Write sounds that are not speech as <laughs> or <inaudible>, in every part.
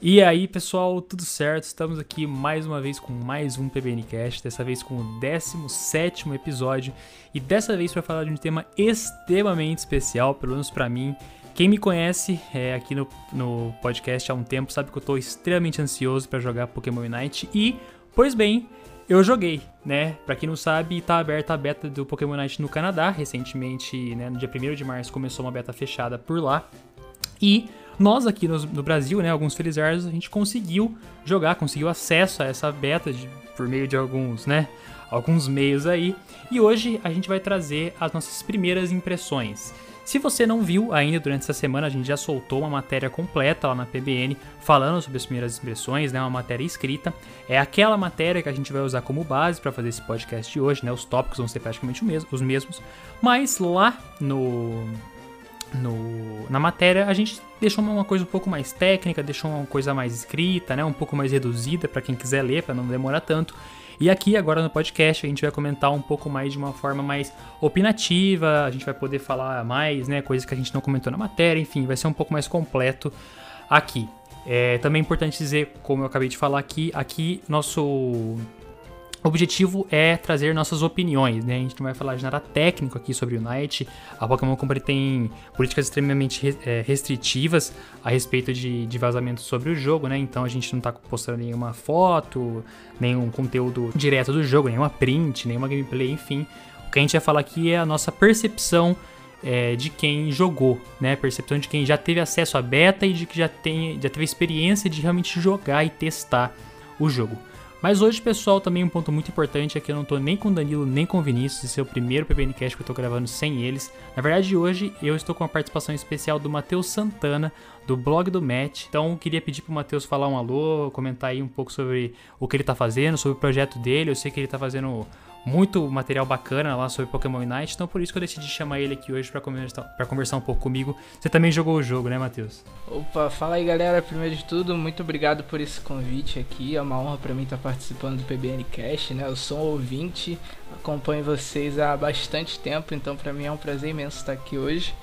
E aí, pessoal, tudo certo? Estamos aqui mais uma vez com mais um PBNcast, dessa vez com o 17 episódio, e dessa vez para falar de um tema extremamente especial, pelo menos para mim. Quem me conhece é, aqui no, no podcast há um tempo sabe que eu estou extremamente ansioso para jogar Pokémon Unite e, pois bem, eu joguei, né? Pra quem não sabe, tá aberta a beta do Pokémon Unite no Canadá. Recentemente, né, no dia 1 de março, começou uma beta fechada por lá. E nós aqui no, no Brasil, né, alguns felizardos, a gente conseguiu jogar, conseguiu acesso a essa beta de, por meio de alguns, né, alguns meios aí. E hoje a gente vai trazer as nossas primeiras impressões. Se você não viu ainda durante essa semana, a gente já soltou uma matéria completa lá na PBN falando sobre as primeiras impressões, né? Uma matéria escrita. É aquela matéria que a gente vai usar como base para fazer esse podcast de hoje, né? Os tópicos vão ser praticamente os mesmos, mas lá no no, na matéria, a gente deixou uma coisa um pouco mais técnica, deixou uma coisa mais escrita, né, um pouco mais reduzida para quem quiser ler, para não demorar tanto. E aqui agora no podcast a gente vai comentar um pouco mais de uma forma mais opinativa, a gente vai poder falar mais, né, coisas que a gente não comentou na matéria, enfim, vai ser um pouco mais completo aqui. É também é importante dizer, como eu acabei de falar aqui, aqui nosso o objetivo é trazer nossas opiniões, né? A gente não vai falar de nada técnico aqui sobre o Unite. A Pokémon Company tem políticas extremamente é, restritivas a respeito de, de vazamentos sobre o jogo, né? Então a gente não tá postando nenhuma foto, nenhum conteúdo direto do jogo, nenhuma print, nenhuma gameplay, enfim. O que a gente vai falar aqui é a nossa percepção é, de quem jogou, né? Percepção de quem já teve acesso à beta e de que já, tem, já teve experiência de realmente jogar e testar o jogo. Mas hoje, pessoal, também um ponto muito importante é que eu não tô nem com o Danilo nem com o Vinícius. Esse é o primeiro PBNcast que eu tô gravando sem eles. Na verdade, hoje eu estou com a participação especial do Matheus Santana, do blog do Matt. Então, queria pedir pro Matheus falar um alô, comentar aí um pouco sobre o que ele tá fazendo, sobre o projeto dele. Eu sei que ele tá fazendo muito material bacana lá sobre Pokémon Unite, então por isso que eu decidi chamar ele aqui hoje para conversar, conversar um pouco comigo. Você também jogou o jogo, né, Matheus? Opa, fala aí galera, primeiro de tudo, muito obrigado por esse convite aqui, é uma honra para mim estar participando do PBN Cast, né? Eu sou um ouvinte, acompanho vocês há bastante tempo, então para mim é um prazer imenso estar aqui hoje.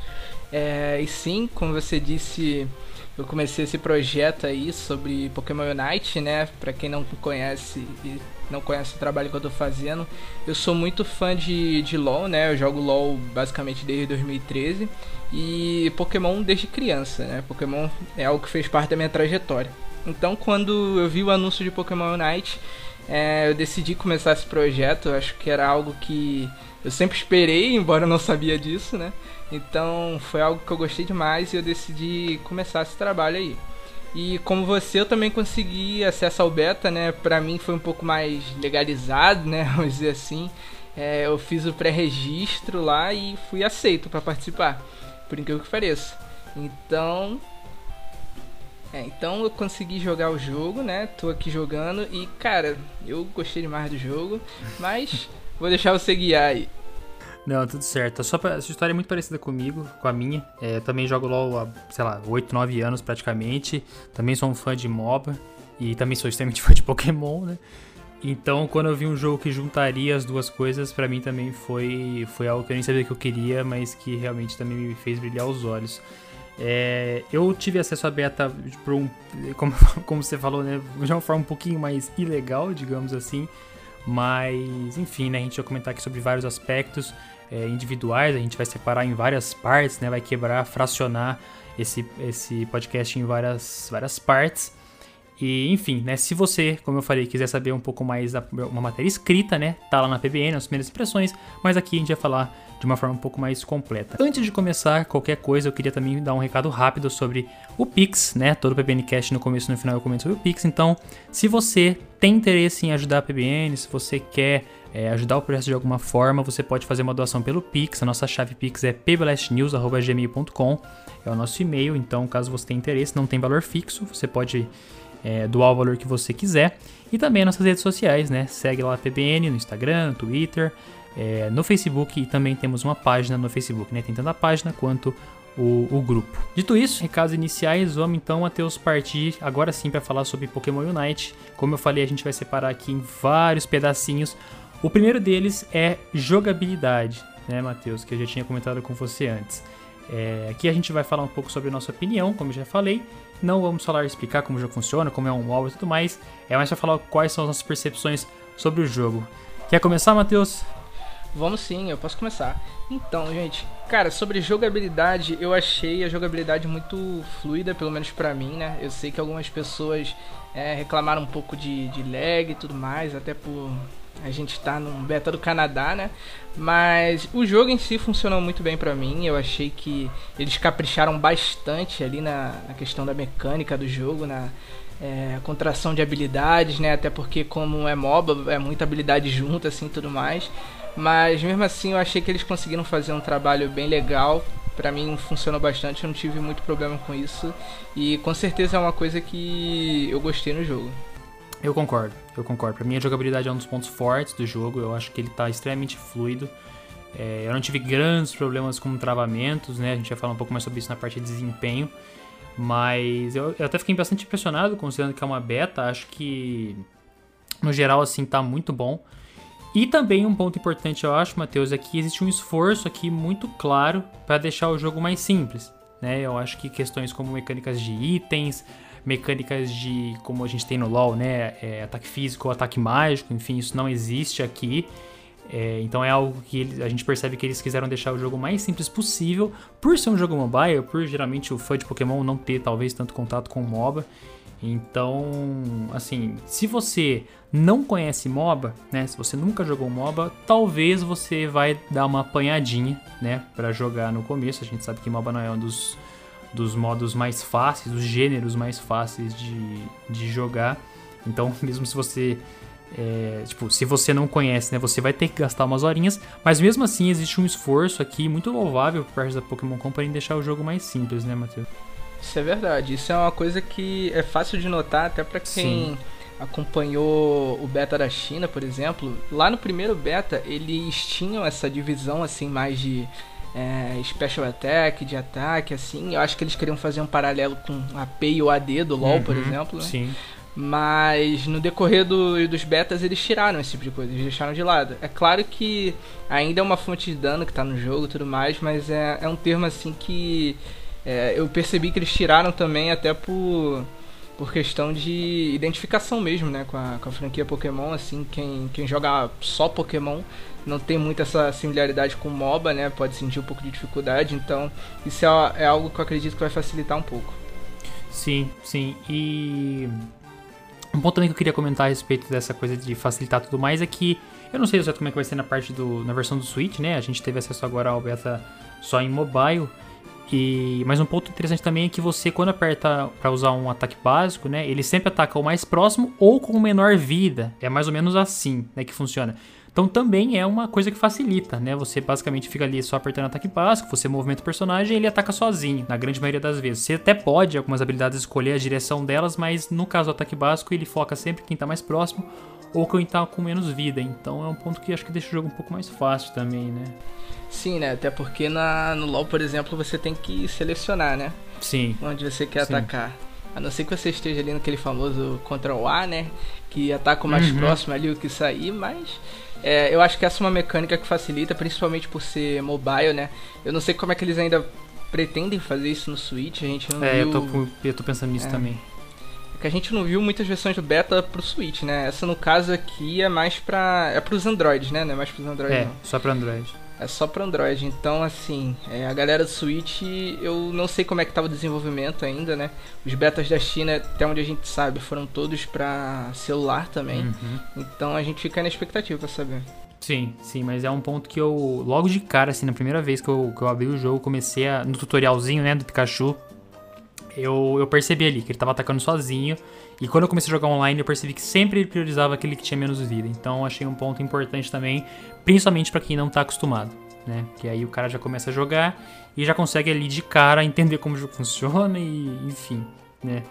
É, e sim, como você disse, eu comecei esse projeto aí sobre Pokémon Unite, né? Para quem não conhece e não conhece o trabalho que eu tô fazendo, eu sou muito fã de, de LoL, né? Eu jogo LoL basicamente desde 2013 e Pokémon desde criança, né? Pokémon é algo que fez parte da minha trajetória. Então, quando eu vi o anúncio de Pokémon Unite, é, eu decidi começar esse projeto. Eu acho que era algo que eu sempre esperei, embora eu não sabia disso, né? Então foi algo que eu gostei demais e eu decidi começar esse trabalho aí. E como você, eu também consegui acesso ao beta, né? Pra mim foi um pouco mais legalizado, né? <laughs> Vamos dizer assim. É, eu fiz o pré-registro lá e fui aceito para participar, por incrível que pareça. Então, é, então eu consegui jogar o jogo, né? Tô aqui jogando e, cara, eu gostei demais do jogo, mas vou deixar você guiar aí. Não, tudo certo. Só pra, essa história é muito parecida comigo, com a minha. É, também jogo LOL há, sei lá, 8, 9 anos praticamente. Também sou um fã de MOBA. E também sou extremamente <laughs> fã de Pokémon, né? Então, quando eu vi um jogo que juntaria as duas coisas, para mim também foi, foi algo que eu nem sabia que eu queria, mas que realmente também me fez brilhar os olhos. É, eu tive acesso à beta um, <laughs> como, como você falou, né, de uma forma um pouquinho mais ilegal, digamos assim. Mas, enfim, né, a gente vai comentar aqui sobre vários aspectos é, individuais, a gente vai separar em várias partes, né? Vai quebrar, fracionar esse, esse podcast em várias, várias partes. E, enfim, né, se você, como eu falei, quiser saber um pouco mais da uma matéria escrita, né, tá lá na PBN, as primeiras impressões, mas aqui a gente vai falar de uma forma um pouco mais completa. Antes de começar qualquer coisa, eu queria também dar um recado rápido sobre o Pix, né, todo o PBNcast no começo e no final eu comento sobre o Pix, então, se você tem interesse em ajudar a PBN, se você quer é, ajudar o projeto de alguma forma, você pode fazer uma doação pelo Pix. A nossa chave Pix é pblastnews.gmail.com, é o nosso e-mail. Então, caso você tenha interesse, não tem valor fixo, você pode é, doar o valor que você quiser. E também nossas redes sociais, né? Segue lá a PBN no Instagram, no Twitter, é, no Facebook e também temos uma página no Facebook, né? Tem tanto a página quanto o, o, grupo. Dito isso, recados iniciais, vamos então, Matheus, partir agora sim para falar sobre Pokémon Unite. Como eu falei, a gente vai separar aqui em vários pedacinhos o primeiro deles é jogabilidade, né, Matheus, que eu já tinha comentado com você antes. É, aqui a gente vai falar um pouco sobre a nossa opinião, como eu já falei. Não vamos falar explicar como o jogo funciona, como é um MOBA e tudo mais. É mais para falar quais são as nossas percepções sobre o jogo. Quer começar, Matheus? Vamos sim, eu posso começar. Então, gente, cara, sobre jogabilidade, eu achei a jogabilidade muito fluida, pelo menos para mim, né? Eu sei que algumas pessoas é, reclamaram um pouco de, de lag e tudo mais, até por a gente tá num beta do Canadá, né? Mas o jogo em si funcionou muito bem para mim. Eu achei que eles capricharam bastante ali na, na questão da mecânica do jogo, na é, contração de habilidades, né? Até porque como é MOBA, é muita habilidade junta, assim, tudo mais. Mas mesmo assim eu achei que eles conseguiram fazer um trabalho bem legal. Pra mim funcionou bastante, eu não tive muito problema com isso. E com certeza é uma coisa que eu gostei no jogo. Eu concordo, eu concordo. Pra mim a jogabilidade é um dos pontos fortes do jogo. Eu acho que ele tá extremamente fluido. É, eu não tive grandes problemas com travamentos, né? A gente vai falar um pouco mais sobre isso na parte de desempenho. Mas eu, eu até fiquei bastante impressionado, considerando que é uma beta. Acho que, no geral, assim, tá muito bom. E também um ponto importante, eu acho, Matheus, é que existe um esforço aqui muito claro para deixar o jogo mais simples. Né? Eu acho que questões como mecânicas de itens, mecânicas de como a gente tem no LoL, né? É, ataque físico, ataque mágico, enfim, isso não existe aqui. É, então é algo que a gente percebe que eles quiseram deixar o jogo mais simples possível, por ser um jogo mobile, por geralmente o fã de Pokémon não ter talvez tanto contato com o MOBA. Então, assim, se você não conhece MOBA, né? Se você nunca jogou MOBA, talvez você vai dar uma apanhadinha, né? Para jogar no começo. A gente sabe que MOBA não é um dos, dos modos mais fáceis, dos gêneros mais fáceis de, de jogar. Então, <laughs> mesmo se você é, tipo, se você não conhece, né, você vai ter que gastar umas horinhas, mas mesmo assim existe um esforço aqui muito louvável por parte da Pokémon Company em deixar o jogo mais simples, né, Matheus? Isso é verdade. Isso é uma coisa que é fácil de notar até para quem Sim. acompanhou o beta da China, por exemplo. Lá no primeiro beta, eles tinham essa divisão assim mais de é, Special Attack, de ataque, assim. Eu acho que eles queriam fazer um paralelo com a P e o AD do LoL, uhum, por exemplo. Né? Sim. Mas no decorrer do, dos betas eles tiraram esse tipo de coisa, eles deixaram de lado. É claro que ainda é uma fonte de dano que está no jogo e tudo mais, mas é, é um termo assim que é, eu percebi que eles tiraram também até por, por questão de identificação mesmo, né, com a, com a franquia Pokémon, assim, quem, quem joga só Pokémon não tem muito essa similaridade com MOBA, né, pode sentir um pouco de dificuldade, então isso é, é algo que eu acredito que vai facilitar um pouco. Sim, sim, e um ponto também que eu queria comentar a respeito dessa coisa de facilitar tudo mais é que eu não sei exatamente como é que vai ser na parte do na versão do Switch, né? A gente teve acesso agora ao beta só em mobile. E mas um ponto interessante também é que você quando aperta para usar um ataque básico, né, ele sempre ataca o mais próximo ou com menor vida. É mais ou menos assim, né, que funciona. Então também é uma coisa que facilita, né? Você basicamente fica ali só apertando ataque básico, você movimenta o personagem e ele ataca sozinho, na grande maioria das vezes. Você até pode, algumas habilidades, escolher a direção delas, mas no caso do ataque básico ele foca sempre quem tá mais próximo ou quem tá com menos vida. Então é um ponto que acho que deixa o jogo um pouco mais fácil também, né? Sim, né? Até porque na, no LoL, por exemplo, você tem que selecionar, né? Sim. Onde você quer Sim. atacar. A não ser que você esteja ali naquele famoso Ctrl A, né? Que ataca o mais uhum. próximo ali o que sair, mas é, eu acho que essa é uma mecânica que facilita, principalmente por ser mobile, né? Eu não sei como é que eles ainda pretendem fazer isso no Switch, a gente não é, viu... eu tô, eu tô pensando nisso é. também. É que a gente não viu muitas versões do beta pro Switch, né? Essa no caso aqui é mais pra... é pros Androids, né? Não é mais pros Androids, É, não. só pra Android. É só para Android, então assim, é, a galera do Switch, eu não sei como é que tava o desenvolvimento ainda, né? Os betas da China, até onde a gente sabe, foram todos para celular também. Uhum. Então a gente fica na expectativa para saber. Sim, sim, mas é um ponto que eu, logo de cara, assim, na primeira vez que eu, que eu abri o jogo, comecei a, no tutorialzinho, né, do Pikachu, eu, eu percebi ali que ele tava atacando sozinho. E quando eu comecei a jogar online, eu percebi que sempre ele priorizava aquele que tinha menos vida. Então achei um ponto importante também, principalmente para quem não tá acostumado, né? Que aí o cara já começa a jogar e já consegue ali de cara entender como o jogo <laughs> funciona e enfim, né?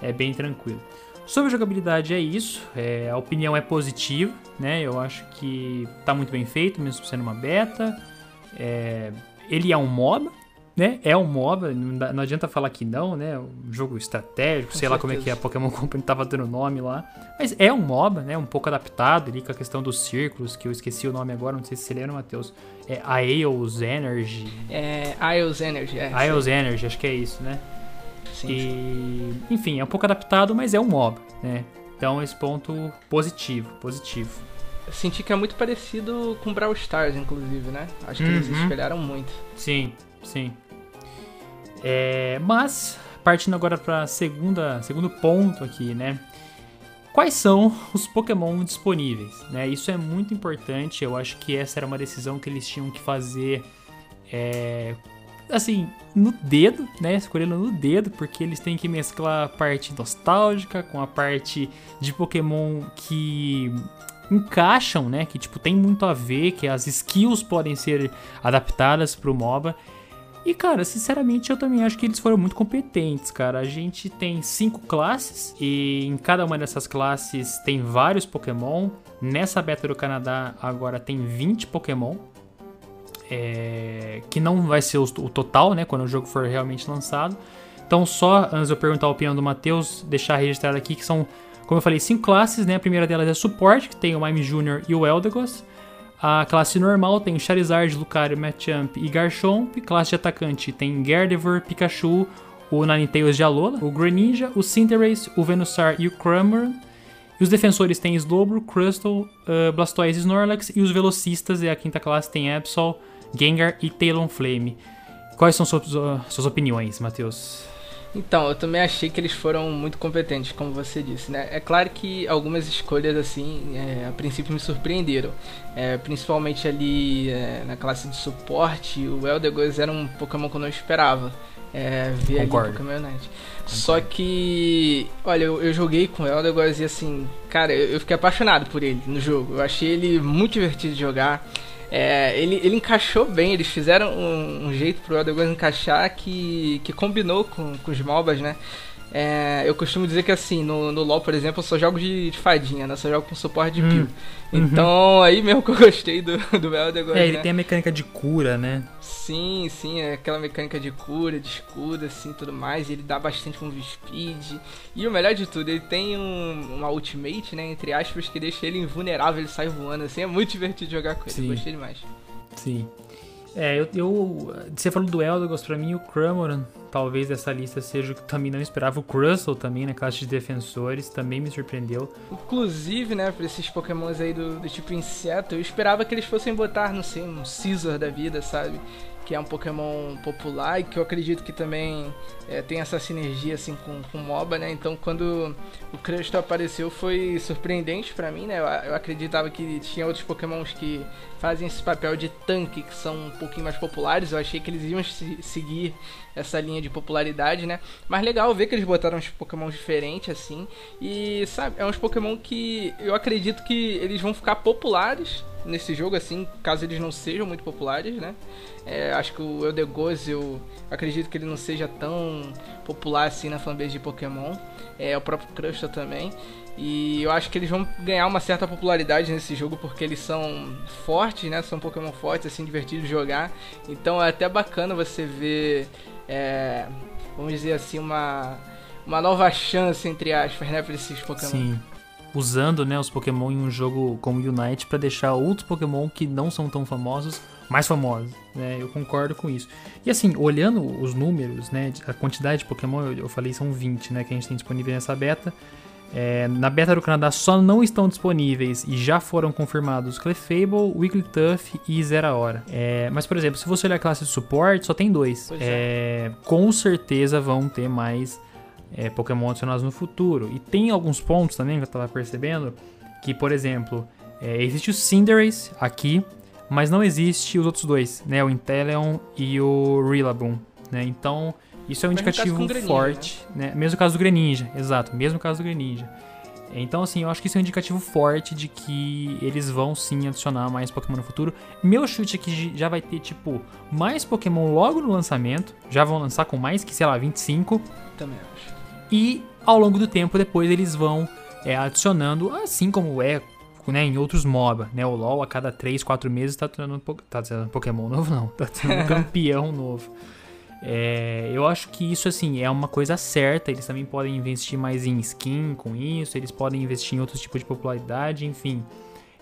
É bem tranquilo. Sobre jogabilidade é isso, é, a opinião é positiva, né? Eu acho que tá muito bem feito, mesmo sendo uma beta. É, ele é um MOBA, né? É um MOBA, não adianta falar que não, né? Um jogo estratégico, Com sei lá certeza. como é que a Pokémon <laughs> Company tava dando nome lá. Mas é um MOBA, né? Um pouco adaptado ali com a questão dos círculos, que eu esqueci o nome agora, não sei se você lembra, Matheus. É Aeos Energy. É, IOS Energy, é. Aeos Energy, acho que é isso, né? Sim, sim. E, enfim, é um pouco adaptado, mas é um MOBA, né? Então esse ponto positivo, positivo. Eu senti que é muito parecido com Brawl Stars, inclusive, né? Acho que eles Uhum. espelharam muito. Sim, sim. É, mas, partindo agora para segunda segundo ponto aqui, né? Quais são os Pokémon disponíveis? Né? Isso é muito importante. Eu acho que essa era uma decisão que eles tinham que fazer, é, assim, no dedo, né? Escolhendo no dedo, porque eles têm que mesclar a parte nostálgica com a parte de Pokémon que encaixam, né? Que tipo tem muito a ver, que as skills podem ser adaptadas pro MOBA. E cara, sinceramente eu também acho que eles foram muito competentes, cara. A gente tem cinco classes e em cada uma dessas classes tem vários Pokémon. Nessa beta do Canadá agora tem 20 Pokémon. É, que não vai ser o, total, né? Quando o jogo for realmente lançado. Então, só antes de eu perguntar a opinião do Matheus, deixar registrado aqui que são, como eu falei, cinco classes, né? A primeira delas é suporte, que tem o Mime Jr. e o Eldegoss. A classe normal tem Charizard, Lucario, Machamp e Garchomp. Classe de atacante tem Gardevoir, Pikachu, o Ninetales de Alola, o Greninja, o Cinderace, o Venusaur e o Cramorant. E os defensores têm Slowbro, Crustle, uh, Blastoise e Snorlax. E os velocistas, é a quinta classe, tem Absol, Gengar e Talonflame. Quais são suas, uh, suas opiniões, Matheus? Então, eu também achei que eles foram muito competentes, como você disse, né? É claro que algumas escolhas, assim, é, a princípio me surpreenderam. É, principalmente ali é, na classe de suporte, o Eldegoss era um Pokémon que eu não esperava. É, ver ali Concordo. no Pokémon Unite. Só que, olha, eu, eu joguei com o Eldegoss e assim, cara, eu, eu fiquei apaixonado por ele no jogo. Eu achei ele muito divertido de jogar. É, ele, ele encaixou bem, eles fizeram um, um jeito pro Eldegoss encaixar que, que combinou com, com os MOBAs, né? É, eu costumo dizer que assim, no, no LoL, por exemplo, eu só jogo de, de fadinha, né? Eu só jogo com suporte de Hum, peel. Então, aí mesmo que eu gostei do, do Eldegoss, É, ele né? tem a mecânica de cura, né? Sim, sim, é aquela mecânica de cura, de escudo, assim, tudo mais. Ele dá bastante move speed. E o melhor de tudo, ele tem um, uma ultimate, né, entre aspas, que deixa ele invulnerável, ele sai voando, assim. É muito divertido jogar com ele, Sim. gostei demais. Sim. É, eu, eu- Você falou do Eldegoss, pra mim o Cramoran, talvez dessa lista seja o que também não esperava. O Crustle também, na classe de defensores, também me surpreendeu. Inclusive, né, pra esses pokémons aí do, do tipo inseto, eu esperava que eles fossem botar, não sei, um Scizor da vida, sabe? Que é um Pokémon popular e que eu acredito que também é, tem essa sinergia assim com, com MOBA, né? Então quando o Crustle apareceu foi surpreendente pra mim, né? Eu, eu acreditava que tinha outros Pokémons que fazem esse papel de tanque, que são um pouquinho mais populares. Eu achei que eles iam se- seguir essa linha de popularidade, né? Mas legal ver que eles botaram uns Pokémon diferentes assim. E sabe, é uns Pokémon que eu acredito que eles vão ficar populares nesse jogo, assim, caso eles não sejam muito populares, né? É, acho que o Eldegoss, eu acredito que ele não seja tão popular assim na fanbase de Pokémon. É, o próprio Crustle também. E eu acho que eles vão ganhar uma certa popularidade nesse jogo porque eles são fortes, né? São Pokémon fortes, assim, divertidos de jogar. Então é até bacana você ver, é, vamos dizer assim, uma, uma nova chance, entre aspas, né? Pra esses Pokémon. Sim. Usando né, os Pokémon em um jogo como Unite pra deixar outros Pokémon que não são tão famosos mais famosos. Né? Eu concordo com isso. E assim, olhando os números, né, a quantidade de Pokémon, eu falei são 20 né, que a gente tem disponível nessa beta. É, na beta do Canadá só não estão disponíveis e já foram confirmados Clefable, Wigglytuff e Zera Hora. É, mas, por exemplo, se você olhar a classe de suporte, só tem dois. Pois É, com certeza vão ter mais é, Pokémon adicionados no futuro. E tem alguns pontos também que eu tava percebendo que, por exemplo, é, existe o Cinderace aqui, mas não existe os outros dois, né? O Inteleon e o Rillaboom, né? Então, isso é um indicativo Greninja, forte, né? Mesmo caso do Greninja, exato, mesmo caso do Greninja. Então, assim, eu acho que isso é um indicativo forte de que eles vão sim adicionar mais Pokémon no futuro. Meu chute é que já vai ter, tipo, mais Pokémon logo no lançamento. Já vão lançar com mais que, sei lá, 25. Também acho. E ao longo do tempo, depois eles vão é, adicionando, assim como é né, em outros MOBA, né? O LoL a cada 3, 4 meses tá adicionando, tá adicionando Pokémon novo, não, tá adicionando <laughs> campeão novo. É, eu acho que isso assim é uma coisa certa. Eles também podem investir mais em skin com isso, eles podem investir em outros tipos de popularidade, enfim.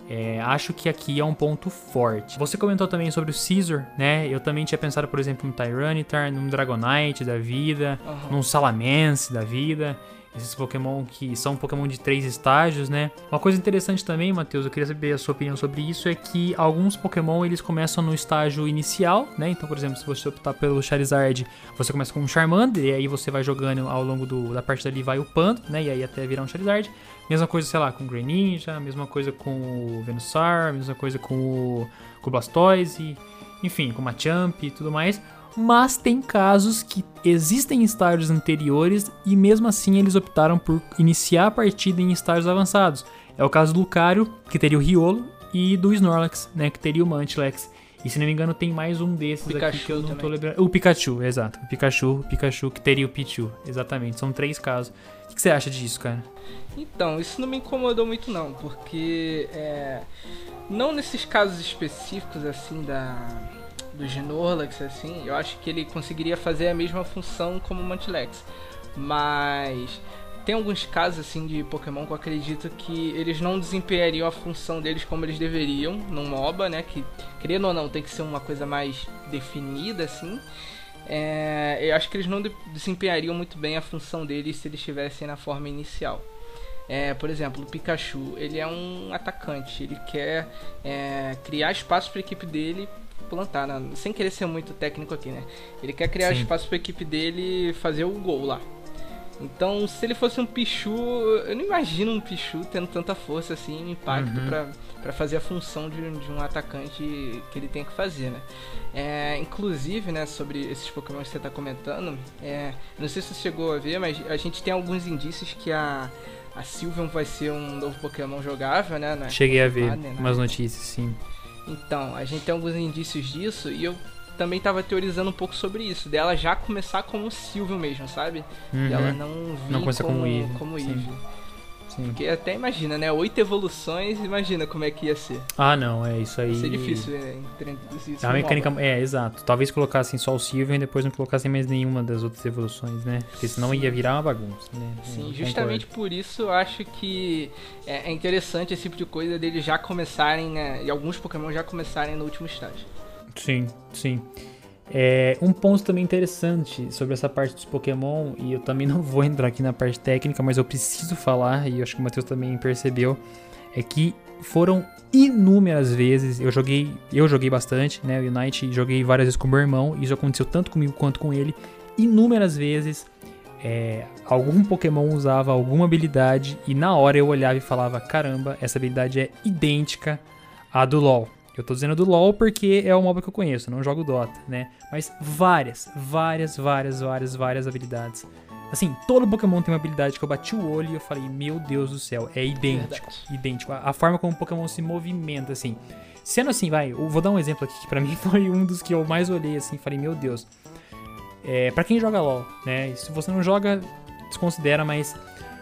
É, acho que aqui é um ponto forte. Você comentou também sobre o Caesar, né? Eu também tinha pensado, por exemplo, no Tyranitar, num Dragonite da vida, uhum. num Salamence da vida esses Pokémon que são Pokémon de três estágios, né? Uma coisa interessante também, Matheus, eu queria saber a sua opinião sobre isso, é que alguns Pokémon eles começam no estágio inicial, né? Então, por exemplo, se você optar pelo Charizard, você começa com um Charmander, e aí você vai jogando ao longo do, da parte dali, vai upando, né? E aí até virar um Charizard. Mesma coisa, sei lá, com o Greninja, mesma coisa com o Venusaur, mesma coisa com o, com o Blastoise, enfim, com o Machamp e tudo mais mas tem casos que existem estágios anteriores e mesmo assim eles optaram por iniciar a partida em estágios avançados. É o caso do Lucario, que teria o Riolo, e do Snorlax, né, que teria o Mantlex. E se não me engano tem mais um desses Pikachu aqui que eu não também. tô lembrando. O Pikachu, exato. O Pikachu, o Pikachu que teria o Pichu, exatamente. São três casos. O que você acha disso, cara? Então, isso não me incomodou muito não, porque é, não nesses casos específicos assim da do Genorlax, assim, eu acho que ele conseguiria fazer a mesma função como o Mantilex. Mas tem alguns casos assim de Pokémon que eu acredito que eles não desempenhariam a função deles como eles deveriam num MOBA, né? Que, querendo ou não, tem que ser uma coisa mais definida, assim. É, eu acho que eles não de desempenhariam muito bem a função deles se eles estivessem na forma inicial. É, por exemplo, o Pikachu, ele é um atacante, ele quer é, criar espaço para a equipe dele plantar, né? sem querer ser muito técnico aqui, né? Ele quer criar Sim. espaço para a equipe dele fazer o gol lá. Então, se ele fosse um Pichu, eu não imagino um Pichu tendo tanta força assim, impacto uhum. para fazer a função de, de, um atacante que ele tem que fazer, né? É, inclusive, né, sobre esses Pokémon que você está comentando, é, não sei se você chegou a ver, mas a gente tem alguns indícios que a a Sylveon vai ser um novo Pokémon jogável, né? Cheguei a ver né? umas notícias, sim. Então, a gente tem alguns indícios disso e eu também tava teorizando um pouco sobre isso, dela já começar como Silvio mesmo, sabe? Uhum. Dela não vir não como, como Eve. Como Eve. Sim. Porque até imagina, né? Oito evoluções, imagina como é que ia ser. Ah, não, é isso aí. Ia ser difícil é, introduzir isso. A mecânica. É, exato. Talvez colocassem só o Silvio e depois não colocassem mais nenhuma das outras evoluções, né? Porque senão Sim. ia virar uma bagunça, né? Sim, justamente por isso eu acho que é, é interessante esse tipo de coisa deles já começarem, né? E alguns Pokémon já começarem no último estágio. Sim, sim. É, um ponto também interessante sobre essa parte dos Pokémon, e eu também <laughs> não vou entrar aqui na parte técnica, mas eu preciso falar, e eu acho que o Matheus também percebeu, é que foram inúmeras vezes, eu joguei, eu joguei bastante, né, o Unite, joguei várias vezes com meu irmão, e isso aconteceu tanto comigo quanto com ele, inúmeras vezes, é, algum Pokémon usava alguma habilidade, e na hora eu olhava e falava, caramba, essa habilidade é idêntica à do LoL. Eu tô dizendo do LoL porque é o MOBA que eu conheço, não jogo Dota, né? Mas várias, várias, várias, várias, várias habilidades. Assim, todo Pokémon tem uma habilidade que eu bati o olho e eu falei, meu Deus do céu, é idêntico, Verdade. idêntico. A, a, forma como o Pokémon se movimenta, assim. Sendo assim, vai, eu vou dar um exemplo aqui que pra <laughs> mim foi um dos que eu mais olhei, assim, falei, meu Deus. É, pra quem joga LoL, né? Se você não joga, desconsidera, mas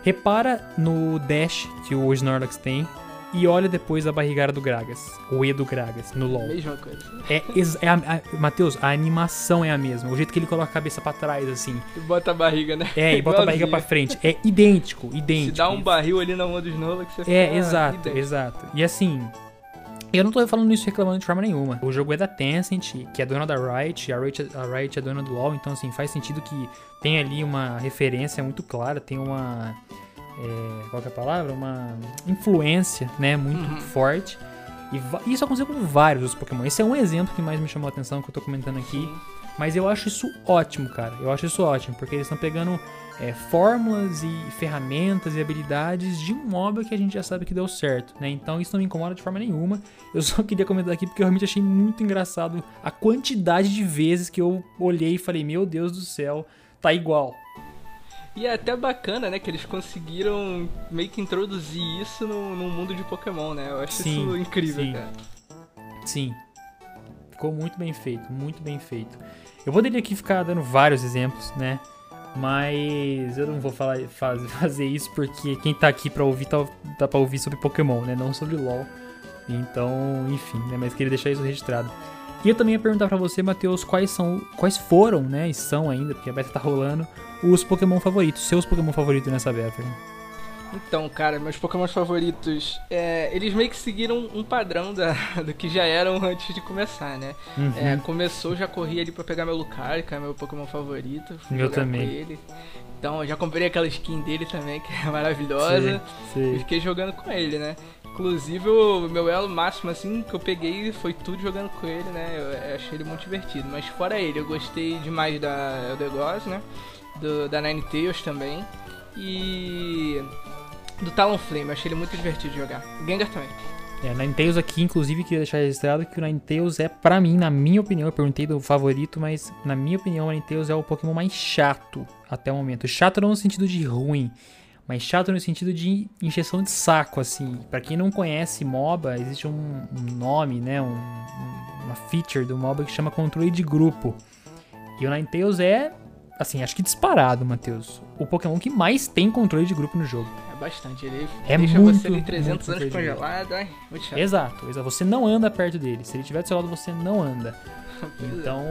repara no dash que o Snorlax tem e olha depois a barrigada do Gragas, o E do Gragas, no LoL. Mesma coisa. É, é a, a, Matheus, a animação é a mesma. O jeito que ele coloca a cabeça para trás, assim. E bota a barriga, né? É, e bota a barriga para frente. É idêntico, idêntico. Se dá um barril ali na mão dos Nola que você É, exato, idêntico. exato. E assim, eu não tô falando isso reclamando de forma nenhuma. O jogo é da Tencent, que é dona da Riot, a Riot, a Riot é dona do LoL, então assim, faz sentido que tem ali uma referência muito clara, tem uma é, qual é a palavra? Uma influência, né, muito uhum. forte. E isso aconteceu com vários dos Pokémon. Esse é um exemplo que mais me chamou a atenção que eu tô comentando aqui. Sim. Mas eu acho isso ótimo, cara. Eu acho isso ótimo, porque eles estão pegando é, fórmulas e ferramentas e habilidades de um MOBA que a gente já sabe que deu certo, né? Então isso não me incomoda de forma nenhuma. Eu só <laughs> queria comentar aqui porque eu realmente achei muito engraçado a quantidade de vezes que eu olhei e falei: Meu Deus do céu, tá igual. E é até bacana, né, que eles conseguiram meio que introduzir isso no, no mundo de Pokémon, né? Eu acho sim, isso incrível, sim. cara. Sim. Ficou muito bem feito, muito bem feito. Eu poderia aqui ficar dando vários exemplos, né? Mas eu não vou falar, faz, <laughs> fazer isso porque quem tá aqui pra ouvir tá, tá pra ouvir sobre Pokémon, né? Não sobre LOL. Então, enfim, né? Mas queria deixar isso registrado. E eu também ia perguntar para você, Matheus, quais são, quais foram, né, e são ainda, porque a beta tá rolando, os Pokémon favoritos, seus Pokémon favoritos nessa beta. Então, cara, meus Pokémon favoritos, é, eles meio que seguiram um padrão da, <laughs> do que já eram antes de começar, né? Uhum. É, começou, já corri ali pra pegar meu Lucario, que é meu Pokémon favorito. Fui meu também. ele. Então, já comprei aquela skin dele também, <laughs> que é maravilhosa. Sim, sim. E fiquei jogando com ele, né? Inclusive, o meu elo máximo, assim, que eu peguei foi tudo jogando com ele, né? Eu, eu achei ele muito divertido. Mas fora ele, eu gostei demais da Eldegoss, né? Do, da Ninetales também. E do Talonflame, achei ele muito divertido de jogar. Gengar também. É, Ninetales aqui, inclusive, queria deixar registrado que o Ninetales é, pra mim, na minha opinião, eu perguntei do favorito, mas na minha opinião, o Ninetales é o Pokémon mais chato até o momento. Chato não no sentido de ruim, mas chato no sentido de injeção de saco, assim. Para quem não conhece MOBA, existe um, um nome, né, um, uma feature do MOBA que chama controle de grupo. E o Ninetales é, assim, acho que disparado, Matheus. O Pokémon que mais tem controle de grupo no jogo bastante. Ele é deixa muito, você ali 300 anos congelado, ai, muito chato. Exato, exato. Você não anda perto dele. Se ele estiver do seu lado, você não anda. <laughs> É. então,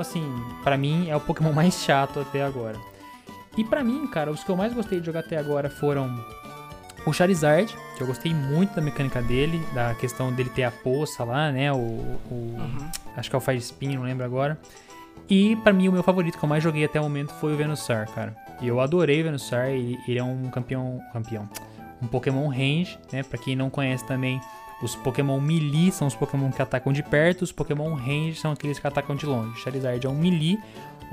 assim, para mim é o Pokémon mais chato até agora. E para mim, cara, os que eu mais gostei de jogar até agora foram o Charizard, que eu gostei muito da mecânica dele, da questão dele ter a poça lá, né? O, o uhum. acho que é o Fire Spin, não lembro agora. E para mim o meu favorito que eu mais joguei até o momento foi o Venusaur, cara. E eu adorei o Venusaur, ele, ele é um campeão, campeão, um Pokémon range, né? Para quem não conhece também, os Pokémon melee são os Pokémon que atacam de perto, os Pokémon range são aqueles que atacam de longe. O Charizard é um melee,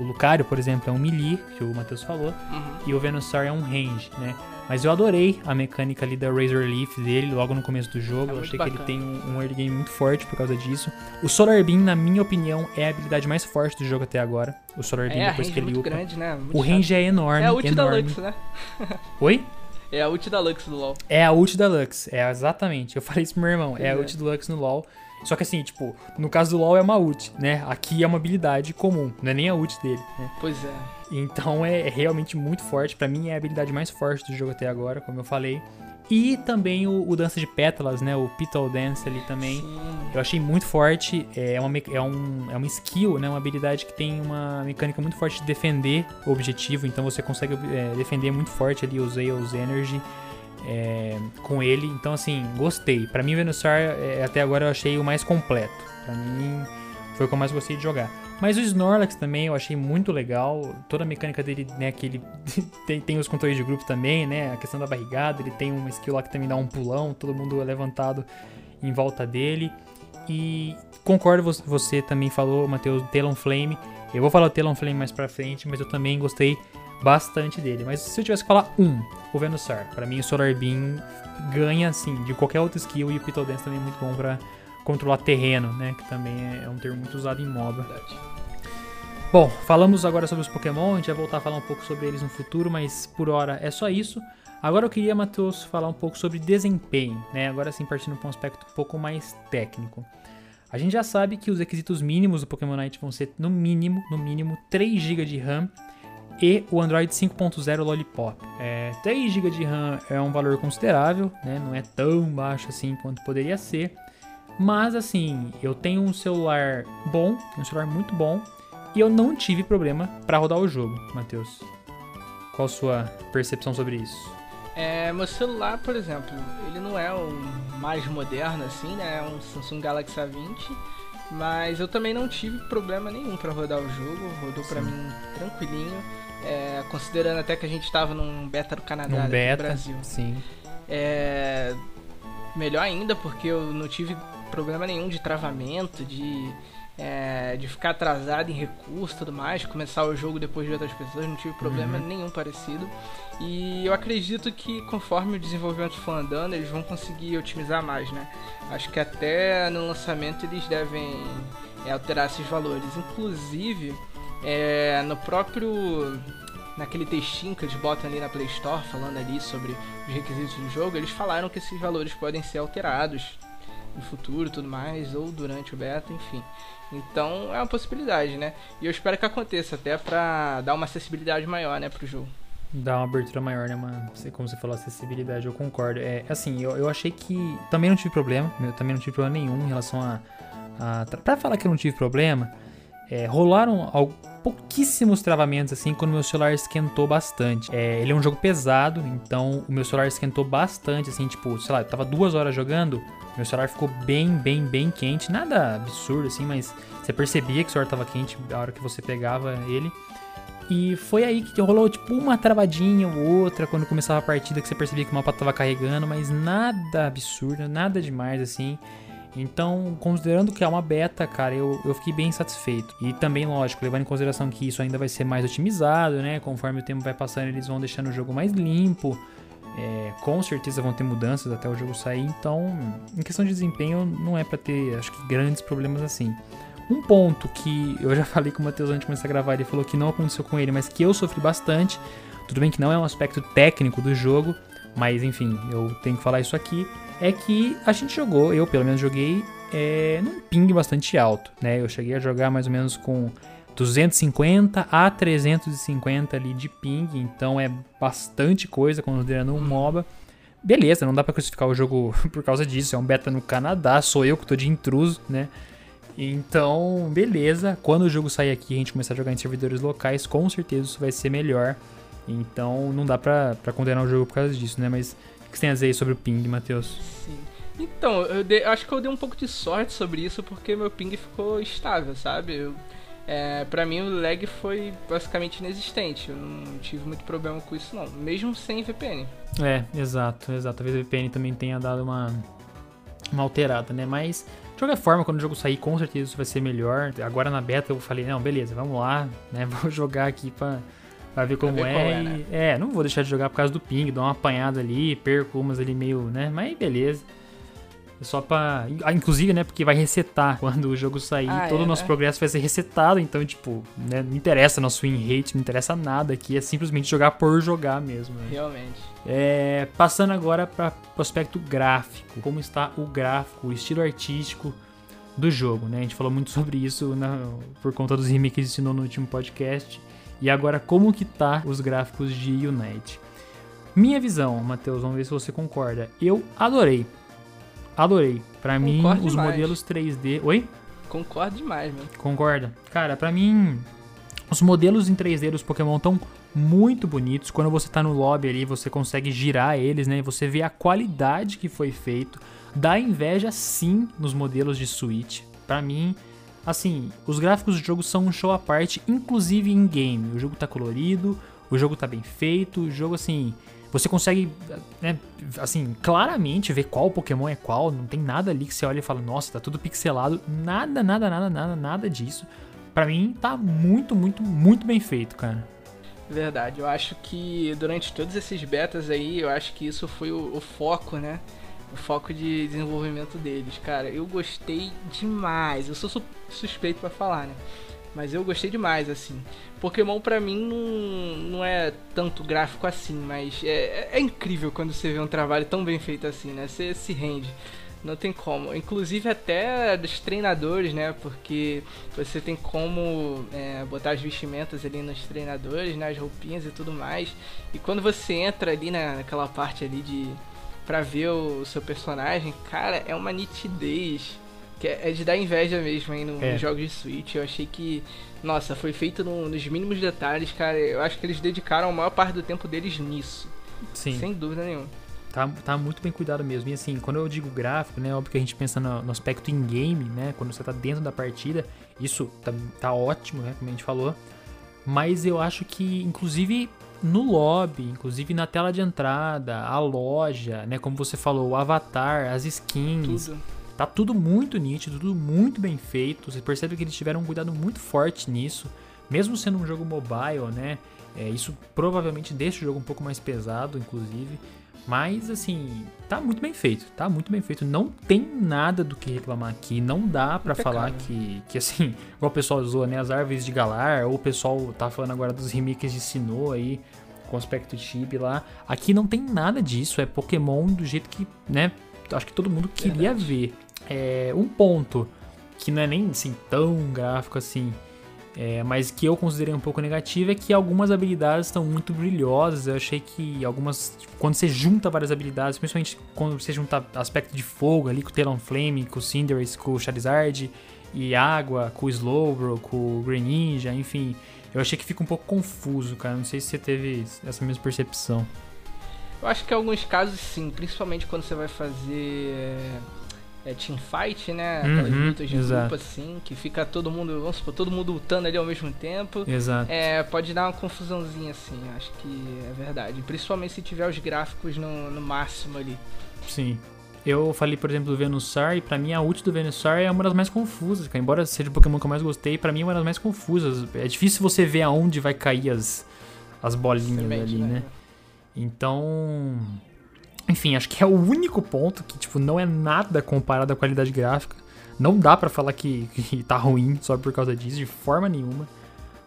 o Lucario, por exemplo, é um melee, que o Matheus falou, uhum. e o Venusaur é um range, né? Mas eu adorei a mecânica ali da Razor Leaf dele logo no começo do jogo. É eu achei bacana. que ele tem um, um early game muito forte por causa disso. O Solar Beam, na minha opinião, é a habilidade mais forte do jogo até agora. O Solar Beam, é, depois que ele é upa. Grande, né? o range é enorme. É a ult enorme. da Lux, né? <laughs> Oi? É a ult da Lux do LoL. É a ult da Lux, é exatamente. Eu falei isso pro meu irmão. É, é a ult do Lux no LoL. Só que assim, tipo, no caso do LoL é uma ult, né? Aqui é uma habilidade comum, não é nem a ult dele, né? Pois é. Então é realmente muito forte. para mim é a habilidade mais forte do jogo até agora, como eu falei. E também o, o Dança de Pétalas, né? O Petal Dance ali também. Sim. Eu achei muito forte. É uma, é, um, é uma skill, né? Uma habilidade que tem uma mecânica muito forte de defender o objetivo. Então você consegue é, defender muito forte ali os Eos Energy é, com ele. Então, assim, gostei. Para mim, Venusaur, é, até agora eu achei o mais completo. Para mim, foi o que eu mais gostei de jogar. Mas o Snorlax também eu achei muito legal. Toda a mecânica dele, né? Que ele <laughs> tem, tem os controles de grupo também, né? A questão da barrigada. Ele tem uma skill lá que também dá um pulão. Todo mundo é levantado em volta dele. E concordo, você também falou, Matheus, Talonflame. Eu vou falar o Talonflame mais pra frente, mas eu também gostei bastante dele. Mas se eu tivesse que falar um, o Venusaur. Para mim o Solar Beam ganha, assim, de qualquer outra skill. E o Pito Dance também é muito bom pra controlar terreno, né? Que também é um termo muito usado em MOBA. Bom, falamos agora sobre os Pokémon, a gente vai voltar a falar um pouco sobre eles no futuro, mas por hora é só isso. Agora eu queria, Matheus, falar um pouco sobre desempenho, né? Agora sim, partindo para um aspecto um pouco mais técnico. A gente já sabe que os requisitos mínimos do Pokémon Night vão ser, no mínimo, no mínimo, 3 GB de RAM e o Android 5.0 Lollipop. É, 3 GB de RAM é um valor considerável, né? Não é tão baixo assim quanto poderia ser. Mas assim, eu tenho um celular bom, um celular muito bom, e eu não tive problema para rodar o jogo, Matheus. Qual a sua percepção sobre isso? É, meu celular, por exemplo, ele não é o mais moderno assim, né? É um Samsung Galaxy A20, mas eu também não tive problema nenhum para rodar o jogo, rodou para mim tranquilinho, é, considerando até que a gente estava num beta do Canadá, num beta, no Brasil. Sim. É, melhor ainda porque eu não tive problema nenhum de travamento, de é, de ficar atrasado em recurso e tudo mais, começar o jogo depois de outras pessoas, não tive problema uhum. nenhum parecido. E eu acredito que conforme o desenvolvimento for andando, eles vão conseguir otimizar mais, né? Acho que até no lançamento eles devem é, alterar esses valores. Inclusive, é, no próprio naquele textinho que eles botam ali na Play Store falando ali sobre os requisitos do jogo, eles falaram que esses valores podem ser alterados no futuro tudo mais, ou durante o beta, enfim. Então é uma possibilidade, né? E eu espero que aconteça até pra dar uma acessibilidade maior, né, pro jogo. Dar uma abertura maior, né, mano? Como você falou, acessibilidade, eu concordo. É assim, eu, eu achei que. Também não tive problema, eu também não tive problema nenhum em relação a, a falar que eu não tive problema, é, rolaram pouquíssimos travamentos assim quando meu celular esquentou bastante. É, ele é um jogo pesado, então o meu celular esquentou bastante, assim, tipo, sei lá, eu tava duas horas jogando, meu celular ficou bem, bem, bem quente. Nada absurdo assim, mas você percebia que o celular tava quente a hora que você pegava ele. E foi aí que rolou tipo uma travadinha ou outra quando começava a partida que você percebia que o mapa tava carregando, mas nada absurdo, nada demais assim. Então, considerando que é uma beta, cara, eu, eu fiquei bem satisfeito. E também, lógico, levando em consideração que isso ainda vai ser mais otimizado, né? Conforme o tempo vai passando, eles vão deixando o jogo mais limpo. É, com certeza vão ter mudanças até o jogo sair. Então, em questão de desempenho, não é para ter, acho que, grandes problemas assim. Um ponto que eu já <laughs> falei com o Matheus antes de começar a gravar, ele falou que não aconteceu com ele, mas que eu sofri bastante. Tudo bem que não é um aspecto técnico do jogo, mas enfim, eu tenho que falar isso aqui. É que a gente jogou, eu pelo menos joguei, é, num ping bastante alto, né? Eu cheguei a jogar mais ou menos com 250 a 350 ali de ping, então é bastante coisa considerando um MOBA. Beleza, não dá para crucificar o jogo <laughs> por causa disso, é um beta no Canadá, sou eu que tô de intruso, né? Então, beleza. Quando o jogo sair aqui e a gente começar a jogar em servidores locais, com certeza isso vai ser melhor. Então, não dá pra, pra condenar o jogo por causa disso, né? Mas o que você tem a dizer aí sobre o ping, Matheus? Sim. Então, eu, dei, acho que eu dei um pouco de sorte sobre isso porque meu ping ficou estável, sabe? Eu, é, pra mim o lag foi basicamente inexistente. Eu não tive muito problema com isso, não. Mesmo sem VPN. É, exato, exato. Talvez a VPN também tenha dado uma, uma alterada, né? Mas de qualquer forma, quando o jogo sair, com certeza isso vai ser melhor. Agora na beta eu falei, não, beleza, vamos lá, né? <laughs> Vou jogar aqui pra, pra ver como ver é. é, né? é, não vou deixar de jogar por causa do ping, dou uma apanhada ali, perco umas ali meio, né? Mas beleza. É só pra. Ah, inclusive, né? Porque vai resetar quando o jogo sair. Ah, todo é, o nosso né? progresso vai ser resetado. Então, tipo, né, não interessa nosso win rate, não interessa nada aqui. É simplesmente jogar por jogar mesmo. Né? Realmente. É, passando agora para o aspecto gráfico, como está o gráfico, o estilo artístico do jogo, né? A gente falou muito <laughs> sobre isso na, por conta dos remakes que ensinou no último podcast. E agora como que tá os gráficos de Unite? Minha visão, Matheus, vamos ver se você concorda. Eu adorei. Adorei. Para mim, os modelos 3D. Oi? Concordo demais, mano. Concorda? Cara, para mim, os modelos em 3D dos Pokémon estão muito bonitos. Quando você tá no lobby ali, você consegue girar eles, né? Você vê a qualidade que foi feito. Dá inveja sim nos modelos de Switch. Para mim, assim, os gráficos do jogo são um show à parte, inclusive em game. O jogo tá colorido, o jogo tá bem feito, o jogo assim, você consegue, né, assim, claramente ver qual Pokémon é qual. Não tem nada ali que você olha e fala, nossa, tá tudo pixelado. Nada, nada, nada, nada, nada disso. Para mim tá muito, muito, muito bem feito, cara. Verdade, eu acho que durante todos esses betas aí, eu acho que isso foi o, o foco, né? O foco de desenvolvimento deles. Cara, eu gostei demais. Eu sou su suspeito para falar, né? Mas eu gostei demais, assim. Pokémon pra mim não, não é tanto gráfico assim, mas é, é incrível quando você vê um trabalho tão bem feito assim, né? Você se rende. Não tem como. Inclusive até dos treinadores, né? Porque você tem como é, botar as vestimentas ali nos treinadores, né? As roupinhas e tudo mais. E quando você entra ali naquela parte ali de... Pra ver o seu personagem, cara, é uma nitidez que é, é de dar inveja mesmo aí é. nos jogos de Switch. Eu achei que, nossa, foi feito no, nos mínimos detalhes, cara. Eu acho que eles dedicaram a maior parte do tempo deles nisso. Sim. Sem dúvida nenhuma. Tá, tá muito bem cuidado mesmo. E assim, quando eu digo gráfico, né? Óbvio que a gente pensa no, no aspecto in-game, né? Quando você tá dentro da partida, isso tá, tá ótimo, né? Como a gente falou. Mas eu acho que, inclusive, no lobby, inclusive na tela de entrada, a loja, né? Como você falou, o avatar, as skins. Tudo. Tá tudo muito nítido, tudo muito bem feito. Você percebe que eles tiveram um cuidado muito forte nisso. Mesmo sendo um jogo mobile, né? É, isso provavelmente deixa o jogo um pouco mais pesado, inclusive. Mas, assim, tá muito bem feito. Tá muito bem feito. Não tem nada do que reclamar aqui. Não dá para falar que, que, assim, <laughs> igual o pessoal usou, né? As árvores de Galar, ou o pessoal tá falando agora dos remakes de Sinnoh aí, com aspecto chip lá. Aqui não tem nada disso. É Pokémon do jeito que, né? Acho que todo mundo queria Verdade. ver. É, um ponto que não é nem assim tão gráfico assim é, mas que eu considerei um pouco negativo é que algumas habilidades estão muito brilhosas. Eu achei que algumas. Tipo, quando você junta várias habilidades, principalmente quando você junta aspecto de fogo ali com o Talonflame, com o Cinderace, com o Charizard, e água, com o Slowbro, com o Greninja, enfim. Eu achei que fica um pouco confuso, cara. Não sei se você teve essa mesma percepção. Eu acho que em alguns casos sim, principalmente quando você vai fazer é, teamfight, né? Aquelas uhum, lutas de exato. grupo assim, que fica todo mundo, vamos supor, todo mundo lutando ali ao mesmo tempo. Exato. É, pode dar uma confusãozinha assim, acho que é verdade. Principalmente se tiver os gráficos no, no máximo ali. Sim. Eu falei, por exemplo, do Venusaur, e pra mim a ult do Venusaur é uma das mais confusas, cara. Embora seja o Pokémon que eu mais gostei, pra mim é uma das mais confusas. É difícil você ver aonde vai cair as, as bolinhas Semente, ali, né? né? Então. Enfim, acho que é o único ponto que, tipo, não é nada comparado à qualidade gráfica. Não dá pra falar que, que tá ruim só por causa disso, de forma nenhuma.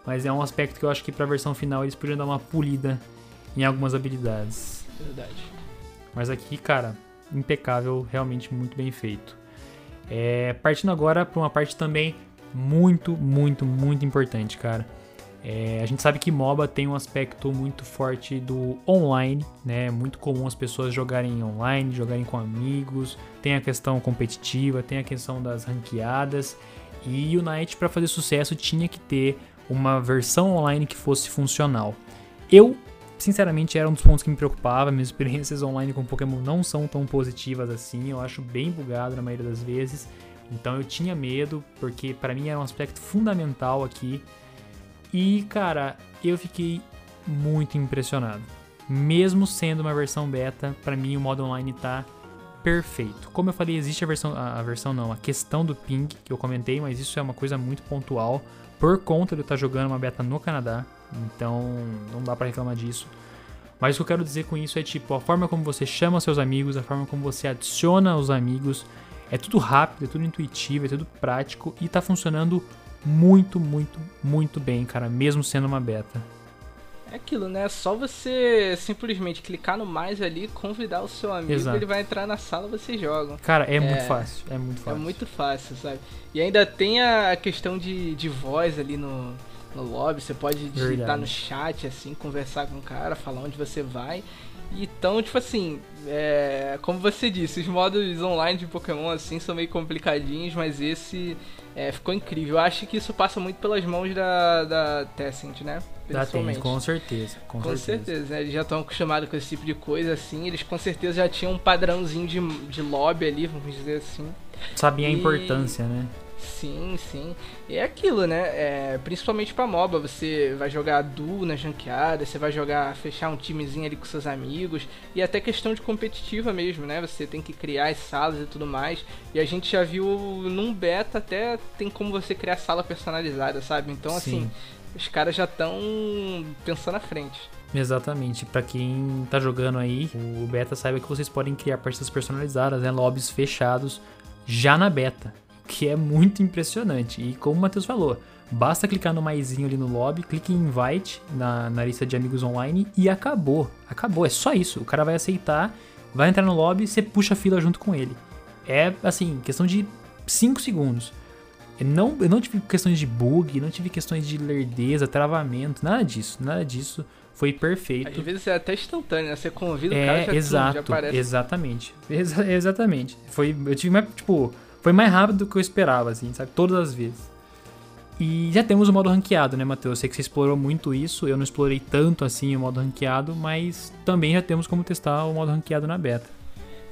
Mas é um aspecto que eu acho que pra versão final eles podiam dar uma polida em algumas habilidades. Verdade. Mas aqui, cara, impecável, realmente muito bem feito. É, partindo agora para uma parte também muito, muito, muito importante, cara. É, a gente sabe que MOBA tem um aspecto muito forte do online, né? É muito comum as pessoas jogarem online, jogarem com amigos. Tem a questão competitiva, tem a questão das ranqueadas. E o Night, para fazer sucesso, tinha que ter uma versão online que fosse funcional. Eu sinceramente era um dos pontos que me preocupava. Minhas <laughs> experiências online com Pokémon não são tão positivas assim. Eu acho bem bugado na maioria das vezes. Então eu tinha medo, porque para mim era um aspecto fundamental aqui. E cara, eu fiquei muito impressionado. Mesmo sendo uma versão beta, para mim o modo online tá perfeito. Como eu falei, existe a versão, a, versão não, a questão do ping que eu comentei, mas isso é uma coisa muito pontual por conta de eu estar jogando uma beta no Canadá. Então não dá pra reclamar disso. Mas o que eu quero dizer com isso é tipo, a forma como você chama seus amigos, a forma como você adiciona os amigos, é tudo rápido, é tudo intuitivo, é tudo prático e tá funcionando muito, muito, muito bem, cara, mesmo sendo uma beta. É aquilo, né? Só você simplesmente clicar no mais ali, convidar o seu amigo, Exato. ele vai entrar na sala vocês jogam. Cara, é, É, muito fácil, é muito É fácil. muito fácil, sabe? E ainda tem a questão de, de voz ali no, no lobby. Você pode digitar Verdade. no chat, assim, conversar com o cara, falar onde você vai. Então, tipo assim, é, como você disse, os modos online de Pokémon assim são meio complicadinhos, mas esse é, ficou incrível. Eu acho que isso passa muito pelas mãos da, da Tencent, né? Principalmente. com certeza, com, Com certeza. certeza, né? Eles já estão acostumados com esse tipo de coisa, assim. Eles com certeza já tinham um padrãozinho de, de lobby ali, vamos dizer assim. Sabia a E- importância, né? Sim, sim. E é aquilo, né? É, principalmente pra MOBA, você vai jogar duo nas ranqueadas, você vai jogar, fechar um timezinho ali com seus amigos, e até questão de competitiva mesmo, né? Você tem que criar as salas e tudo mais. E a gente já viu num beta até tem como você criar sala personalizada, sabe? Então, assim, Sim. os caras já estão pensando à frente. Exatamente. Pra quem tá jogando aí, o beta saiba que vocês podem criar partidas personalizadas, né? Lobbies fechados já na beta, que é muito impressionante. E como o Matheus falou, basta clicar no maisinho ali no lobby, clique em invite na, na lista de amigos online e acabou. Acabou, é só isso. O cara vai aceitar, vai entrar no lobby, você puxa a fila junto com ele. É assim, questão de 5 segundos. Eu não, eu não tive questões de bug, não tive questões de lerdeza, travamento, nada disso, nada disso. Foi perfeito. Às vezes é até instantâneo, né? Você convida o cara É, já, exato, já aparece. exatamente. <laughs> Exa- exatamente. Foi, eu tive mais, tipo, foi mais rápido do que eu esperava, assim, sabe? Todas as vezes. E já temos o modo ranqueado, né, Matheus? Eu sei que você explorou muito isso, eu não explorei tanto assim o modo ranqueado, mas também já temos como testar o modo ranqueado na beta.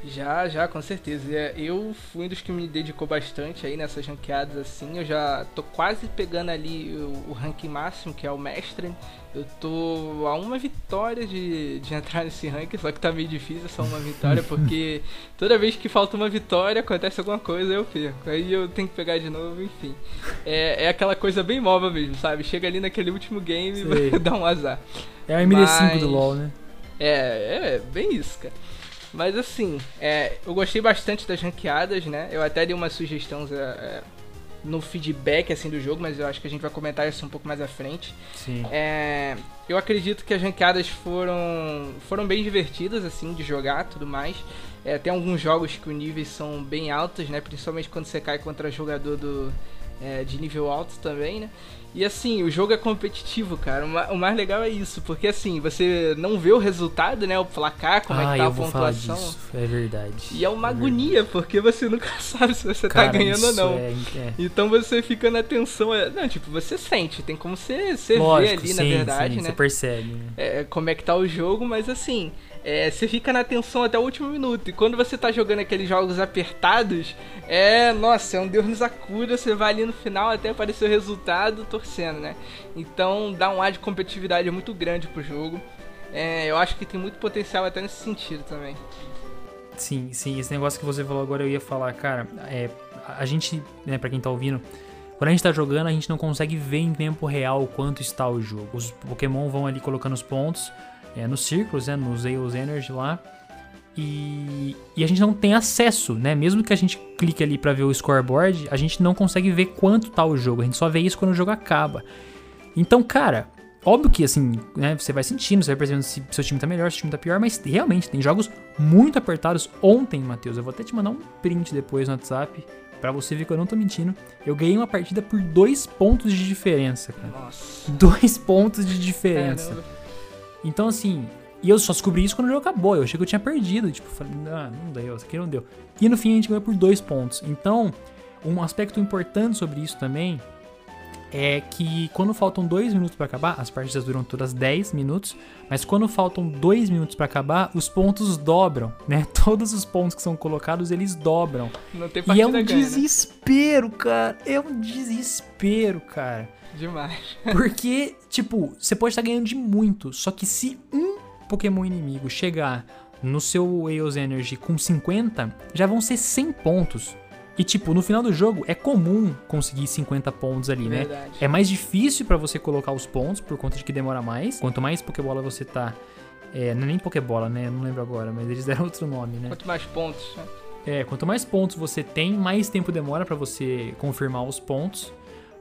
Já, já, com certeza. É, Eu fui um dos que me dedicou bastante aí nessas ranqueadas assim. Eu já tô quase pegando ali o, o ranking máximo, que é o mestre. Eu tô a uma vitória de, de <laughs> entrar nesse ranking, só que tá meio difícil só uma vitória, porque <laughs> toda vez que falta uma vitória acontece alguma coisa eu perco. Aí eu tenho que pegar de novo, enfim. É, é aquela coisa bem móvel mesmo, sabe? Chega ali naquele último game e <laughs> dar um azar. É a MD5 Mas- do LoL, né? É, é bem isso, cara. Mas assim, é, eu gostei bastante das ranqueadas, né? Eu até dei uma sugestão é, é, no feedback assim do jogo, mas eu acho que a gente vai comentar isso um pouco mais à frente. Sim. É, eu acredito que as ranqueadas foram foram bem divertidas assim de jogar, tudo mais. É, tem alguns jogos que os níveis são bem altos, né? Principalmente quando você cai contra jogador do é, de nível alto também, né? E assim, o jogo é competitivo, cara. O mais legal é isso, porque assim, você não vê o resultado, né? O placar, como ah, é que tá eu a pontuação. É verdade. E é uma é agonia, porque você nunca <laughs> sabe se você tá cara, tá ganhando ou não. É, é. Então você fica na tensão. Não, tipo, você sente, tem como você, você Lógico, ver ali, sim, na verdade, sim, né? Você percebe. Né? É, como é que tá o jogo, mas assim, é, você fica na tensão até o último minuto. E quando você tá jogando aqueles jogos apertados, é. Nossa, é um Deus nos acuda. Você vai ali no final até aparecer o resultado torcendo, né? Então dá um ar de competitividade muito grande pro jogo. É, eu acho que tem muito potencial até nesse sentido também. Sim, sim. Esse negócio que você falou agora eu ia falar, cara. É, a gente, né, pra quem tá ouvindo. Quando a gente tá jogando, a gente não consegue ver em tempo real quanto está o jogo. Os Pokémon vão ali colocando os pontos é, nos círculos, né, nos Eos Energy lá. E, e, a gente não tem acesso, né? Mesmo que a gente clique ali para ver o scoreboard, a gente não consegue ver quanto tá o jogo. A gente só vê isso quando o jogo acaba. Então, cara, óbvio que assim, né? Você vai sentindo, você vai percebendo se seu time tá melhor, se o time tá pior, mas realmente tem jogos muito apertados. Ontem, Matheus, eu vou até te mandar um print depois no WhatsApp para você ver que eu não tô mentindo. Eu ganhei uma partida por dois pontos de diferença, cara. Nossa. Dois pontos de diferença. Caramba. Então, assim, e eu só descobri isso quando o jogo acabou. Eu achei que eu tinha perdido. Tipo, falei, não, não deu, isso aqui não deu. E no fim a gente ganhou por dois pontos. Então, um aspecto importante sobre isso também é que quando faltam dois minutos para acabar, as partidas duram todas 10 minutos, mas quando faltam dois minutos para acabar, os pontos dobram, né? <laughs> Todos os pontos que são colocados, eles dobram. Não tem e é um ganha, desespero, né? cara. É um desespero, cara. Demais. <laughs> Porque, tipo, você pode estar ganhando de muito, só que se um Pokémon inimigo chegar no seu Eos Energy com 50, já vão ser 100 pontos. E tipo, no final do jogo é comum conseguir 50 pontos ali, né? Verdade. É mais difícil para você colocar os pontos por conta de que demora mais. Quanto mais Pokébola você tá, é, não é nem Pokébola, né? Não lembro agora, mas eles <laughs> deram outro nome, né? Quanto mais pontos, né? É, quanto mais pontos você tem, mais tempo demora para você confirmar os pontos.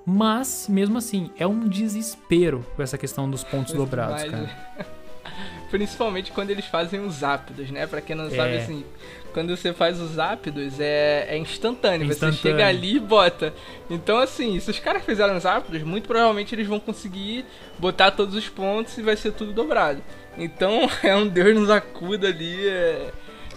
Mas, mesmo assim, é um desespero com essa questão dos pontos dobrados, cara. <laughs> Principalmente quando eles fazem os ápidos, né? Pra quem não é. sabe, assim, quando você faz os ápidos é, é instantâneo. instantâneo. Você chega ali e bota. Então, assim, se os caras fizeram os ápidos, muito provavelmente eles vão conseguir botar todos os pontos e vai ser tudo dobrado. Então, <laughs> é um Deus nos acuda ali. É,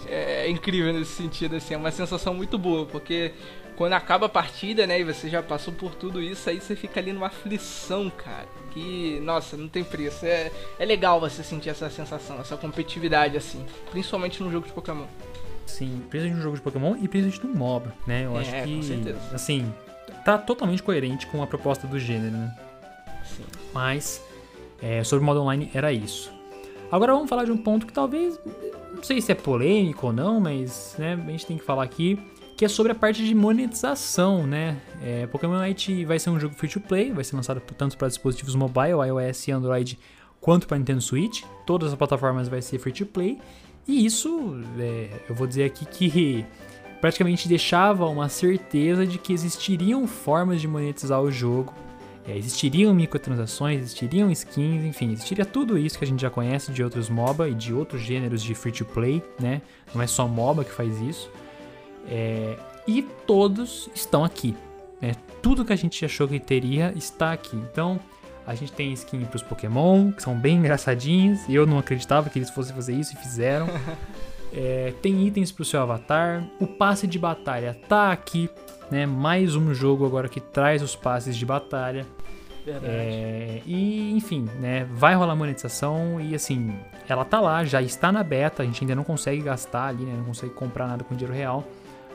é incrível nesse sentido, assim. É uma sensação muito boa, porque quando acaba a partida, né, e você já passou por tudo isso, aí você fica ali numa aflição, cara. Que, nossa, não tem preço. É, é legal você sentir essa sensação, essa competitividade, assim. Principalmente no jogo de Pokémon. Sim, principalmente no jogo de Pokémon e principalmente no MOBA, né? Eu é, acho que, com certeza. assim, tá totalmente coerente com a proposta do gênero, né? Sim. Mas, é, sobre o modo online, era isso. Agora vamos falar de um ponto que talvez, não sei se é polêmico ou não, mas né, a gente tem que falar aqui que é sobre a parte de monetização, né? É, Pokémon Unite vai ser um jogo free to play, vai ser lançado tanto para dispositivos mobile, iOS e Android, quanto para Nintendo Switch. Todas as plataformas vai ser free to play. E isso, é, eu vou dizer aqui que praticamente deixava uma certeza de que existiriam formas de monetizar o jogo. É, existiriam microtransações, existiriam skins, enfim, existiria tudo isso que a gente já conhece de outros MOBA e de outros gêneros de free to play, né? Não é só MOBA que faz isso. É, e todos estão aqui. Né? Tudo que a gente achou que teria está aqui. Então, a gente tem skin para os Pokémon, que são bem engraçadinhos. Eu não acreditava que eles fossem fazer isso e fizeram. <laughs> é, tem itens para o seu avatar. O passe de batalha tá aqui. Né? Mais um jogo agora que traz os passes de batalha. É, e enfim, né, vai rolar monetização e assim, ela tá lá, já está na beta, a gente ainda não consegue gastar ali, né, não consegue comprar nada com dinheiro real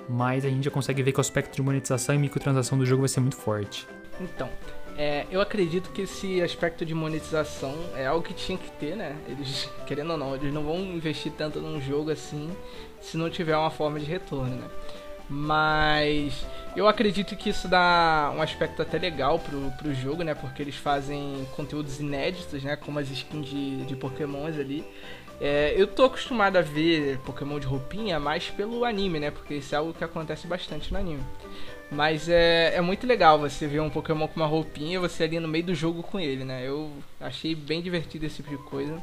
mas a gente já consegue ver que o aspecto de monetização e microtransação do jogo vai ser muito forte. Então, é, eu acredito que esse aspecto de monetização é algo que tinha que ter, né? Eles, <laughs> querendo ou não, eles não vão investir tanto num jogo assim se não tiver uma forma de retorno, né? Mas eu acredito que isso dá um aspecto até legal pro, pro jogo, né? Porque eles fazem conteúdos inéditos, né? Como as skins de, de pokémons ali. É, eu tô acostumado a ver Pokémon de roupinha mais pelo anime, né? Porque isso é algo que acontece bastante no anime. Mas é, é muito legal você ver um Pokémon com uma roupinha e você ali no meio do jogo com ele, né? Eu achei bem divertido esse tipo de coisa.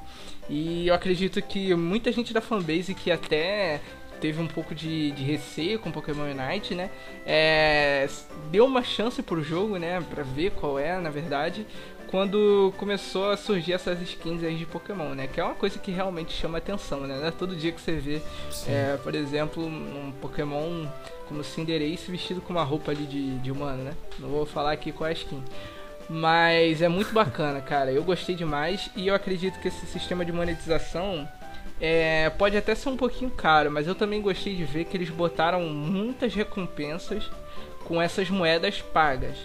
E eu acredito que muita gente da fanbase que até teve um pouco de, de receio com Pokémon Unite, né? É, deu uma chance pro jogo, né? Pra ver qual é, na verdade quando começou a surgir essas skins aí de Pokémon, né? Que é uma coisa que realmente chama atenção, né? Não é todo dia que você vê, é, por exemplo, um Pokémon como Cinderace vestido com uma roupa ali de, de humano, né? Não vou falar aqui qual é a skin. Mas é muito bacana, <laughs> cara. Eu gostei demais e eu acredito que esse sistema de monetização é, pode até ser um pouquinho caro, mas eu também gostei de ver que eles botaram muitas recompensas com essas moedas pagas.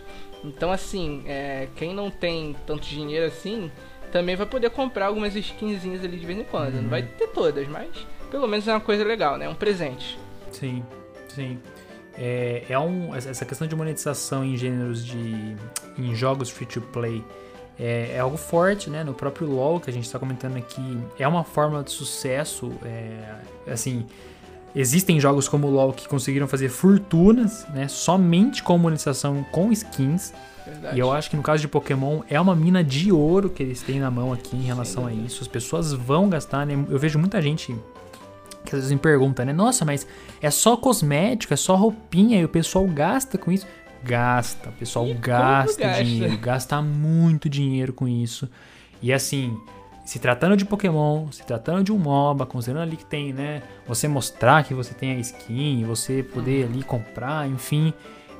Então, assim, é, quem não tem tanto dinheiro assim, também vai poder comprar algumas skinzinhas ali de vez em quando. Uhum. Não vai ter todas, mas pelo menos é uma coisa legal, né? Um presente. Sim, sim. É, é um, essa questão de monetização em gêneros de. em jogos free to play. É, é algo forte, né? No próprio LoL que a gente está comentando aqui, é uma forma de sucesso, é, assim, Existem jogos como o LoL que conseguiram fazer fortunas, né, somente com monetização com skins. Verdade. E eu acho que no caso de Pokémon é uma mina de ouro que eles têm na mão aqui em relação a isso. As pessoas vão gastar, né? Eu vejo muita gente que às vezes me pergunta, né? Nossa, mas é só cosmético, é só roupinha e o pessoal gasta com isso. Gasta, o pessoal e gasta dinheiro, gasta muito dinheiro com isso. E assim, se tratando de Pokémon, se tratando de um MOBA, considerando ali que tem, né? Você mostrar que você tem a skin, você poder ali comprar, enfim.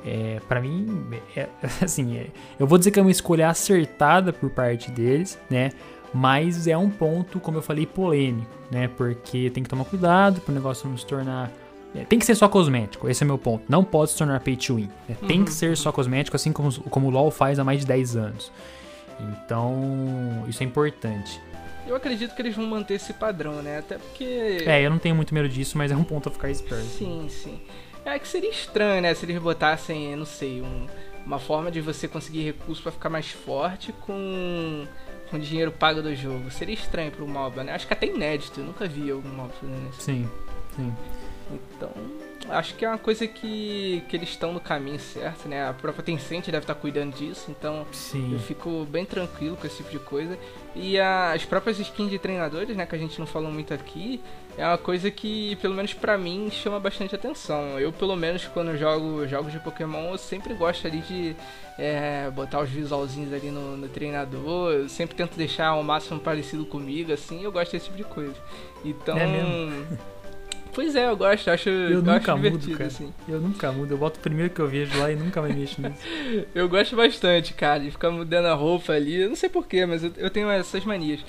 É, para mim, é, <laughs> assim, é, eu vou dizer que é uma escolha acertada por parte deles, né? Mas é um ponto, como eu falei, polêmico, né? Porque tem que tomar cuidado para o negócio não se tornar. É, tem que ser só cosmético, esse é meu ponto. Não pode se tornar pay to win. Né? Tem uhum. que ser só cosmético, assim como, como o LoL faz há mais de 10 anos. Então, isso é importante. Eu acredito que eles vão manter esse padrão, né? Até porque. É, eu não tenho muito medo disso, mas é um ponto a ficar esperto. Sim, sim. É que seria estranho, né? Se eles botassem, não sei, um, uma forma de você conseguir recursos para ficar mais forte com, com dinheiro pago do jogo. Seria estranho pro MOBA, né? Acho que até inédito. Eu nunca vi algum MOBA fazendo isso. Sim, sim. Então, acho que é uma coisa que, que eles estão no caminho certo, né? A própria Tencent deve estar cuidando disso, então Sim. eu fico bem tranquilo com esse tipo de coisa. E as próprias skins de treinadores, né, que a gente não falou muito aqui, é uma coisa que, pelo menos para mim, chama bastante atenção. Eu, pelo menos, quando jogo jogos de Pokémon, eu sempre gosto ali de é, botar os visualzinhos ali no, no, treinador. Eu sempre tento deixar ao máximo parecido comigo, assim, eu gosto desse tipo de coisa. Então. É? <laughs> Pois é, eu gosto, acho, eu, eu nunca acho mudo, cara. assim. Eu nunca mudo, eu boto o primeiro que eu vejo lá e nunca mais mexo nisso. <laughs> eu gosto bastante, cara, de ficar mudando a roupa ali. Eu não sei porquê, mas eu, eu, tenho essas manias.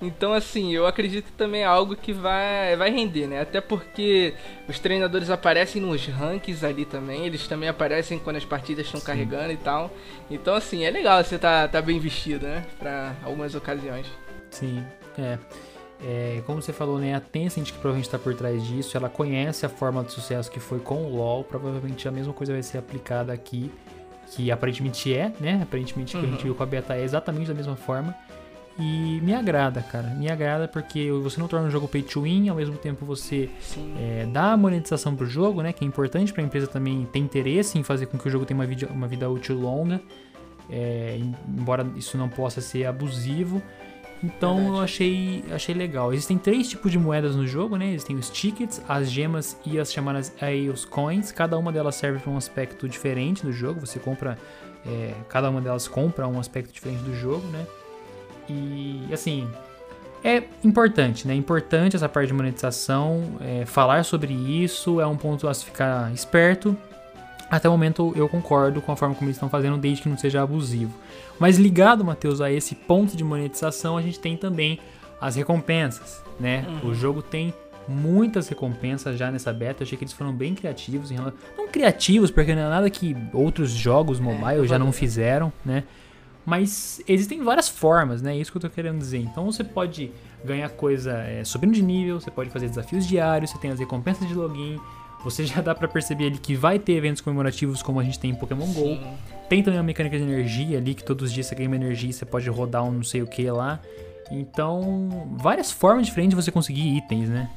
Então, assim, eu acredito que também é algo que vai, vai render, né? Até porque os treinadores aparecem nos rankings ali também. Eles também aparecem quando as partidas estão carregando e tal. Então, assim, é legal você tá, tá bem vestido, né? Pra algumas ocasiões. Sim, é. É, como você falou, né, a Tencent que provavelmente está por trás disso, ela conhece a forma de sucesso que foi com o LoL, provavelmente a mesma coisa vai ser aplicada aqui, que aparentemente é, né, aparentemente uhum. que a gente uhum. viu com a beta é exatamente da mesma forma, e me agrada, cara, me agrada porque você não torna o jogo pay to win, ao mesmo tempo você é, dá a monetização pro jogo, né, que é importante para a empresa também ter interesse em fazer com que o jogo tenha uma vida, uma vida útil longa, é, embora isso não possa ser abusivo, então Verdade. eu achei, achei legal. Existem três tipos de moedas no jogo, né? Existem os tickets, as gemas e as chamadas os coins. Cada uma delas serve para um aspecto diferente do jogo. Você compra, é, cada uma delas compra um aspecto diferente do jogo, né? E assim, é importante, né? Importante essa parte de monetização. É, falar sobre isso é um ponto a se ficar esperto. Até o momento eu concordo com a forma como eles estão fazendo, desde que não seja abusivo. Mas ligado, Matheus, a esse ponto de monetização, a gente tem também as recompensas, né? Uhum. O jogo tem muitas recompensas já nessa beta. Eu achei que eles foram bem criativos em relação... Não criativos, porque não é nada que outros jogos é, mobile é, já não fizeram, né? Mas existem várias formas, né? É isso que eu tô querendo dizer. Então você pode ganhar coisa é, subindo de nível, você pode fazer desafios diários, você tem as recompensas de login, você já dá para perceber ali que vai ter eventos comemorativos como a gente tem em Pokémon Sim. GO. Tem também a mecânica de energia ali, que todos os dias você ganha uma energia e você pode rodar um não sei o que lá. Então, várias formas diferentes de você conseguir itens, né?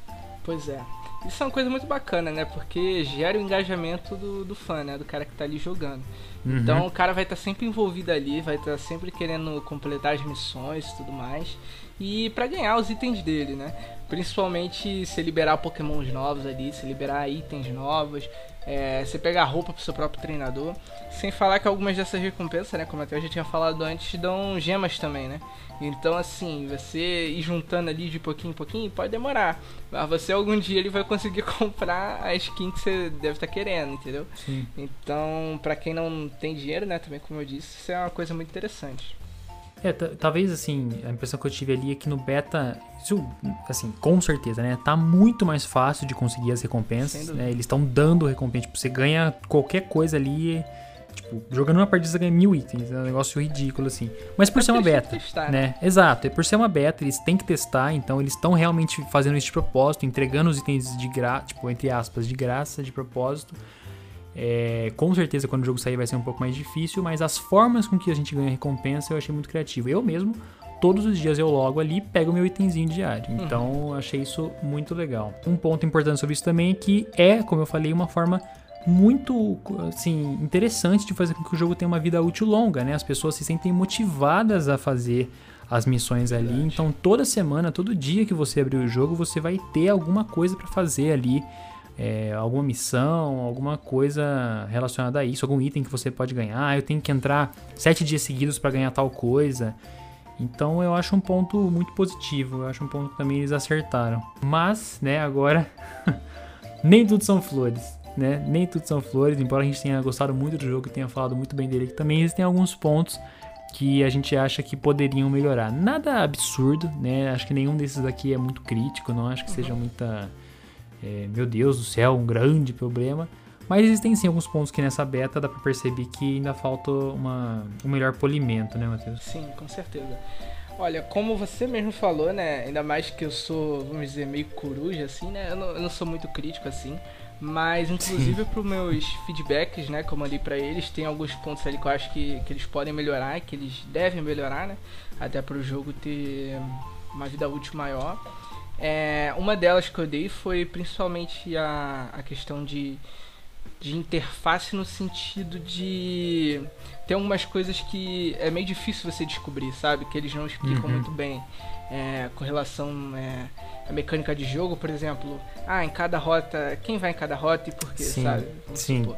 Pois é. Isso é uma coisa muito bacana, né? Porque gera o engajamento do, do fã, né? Do cara que tá ali jogando. Uhum. Então o cara vai estar tá sempre envolvido ali, vai estar tá sempre querendo completar as missões e tudo mais. E para ganhar os itens dele, né? Principalmente se liberar pokémons novos ali, se liberar itens novos, é, você pegar roupa pro seu próprio treinador. Sem falar que algumas dessas recompensas, né? Como até eu já tinha falado antes, dão gemas também, né? Então, assim, você ir juntando ali de pouquinho em pouquinho pode demorar. Mas você algum dia ele vai conseguir <laughs> comprar a skin que você deve estar tá querendo, entendeu? Sim. Então, para quem não tem dinheiro, né, também como eu disse, isso é uma coisa muito interessante. É, talvez assim, a impressão que eu tive ali é que no beta, isso, assim, com certeza, né? Tá muito mais fácil de conseguir as recompensas, né? Eles estão dando recompensa, tipo, você ganha qualquer coisa ali Tipo, jogando uma partida você ganha mil itens. É um negócio ridículo, assim. Mas por ser uma beta. Testar, né? né? Exato. É por ser uma beta, eles têm que testar, então eles estão realmente fazendo isso de propósito, entregando os itens de graça, tipo, entre aspas, de graça, de propósito. É, com certeza quando o jogo sair vai ser um pouco mais difícil, mas as formas com que a gente ganha recompensa eu achei muito criativo. Eu mesmo, todos os dias eu logo ali pego meu itemzinho diário. Uhum. Então uhum. achei isso muito legal. Um ponto importante sobre isso também é que é, como eu falei, uma forma muito assim interessante de fazer com que o jogo tenha uma vida útil longa, né? As pessoas se sentem motivadas a fazer as missões ali. Verdade. Então toda semana, todo dia que você abrir o jogo, você vai ter alguma coisa para fazer ali, é, alguma missão, alguma coisa relacionada a isso, algum item que você pode ganhar. Eu tenho que entrar sete dias seguidos para ganhar tal coisa. Então eu acho um ponto muito positivo. Eu acho um ponto que também eles acertaram. Mas, né, agora <laughs> nem tudo são flores né? Nem tudo são flores, embora a gente tenha gostado muito do jogo e tenha falado muito bem dele, também existem alguns pontos que a gente acha que poderiam melhorar. Nada absurdo, né? Acho que nenhum desses aqui é muito crítico, não acho que seja uhum. muita. É, meu Deus do céu, um grande problema. Mas existem sim alguns pontos que nessa beta dá pra perceber que ainda falta uma, um melhor polimento, né, Matheus? Sim, com certeza. Olha, como você mesmo falou, né? Ainda mais que eu sou, vamos dizer, meio coruja, assim, né? Eu não, eu não sou muito crítico, assim. Mas, inclusive, para os meus feedbacks, né, que eu mandei para eles, tem alguns pontos ali que eu acho que, que eles podem melhorar, que eles devem melhorar, né? Até para o jogo ter uma vida útil maior. É, uma delas que eu dei foi principalmente a, a questão de, de interface no sentido de ter algumas coisas que é meio difícil você descobrir, sabe? Que eles não explicam uhum. muito bem é, com relação é, à mecânica de jogo, por exemplo. Ah, em cada rota, quem vai em cada rota e por quê, sim, sabe? Vamos sim. Supor.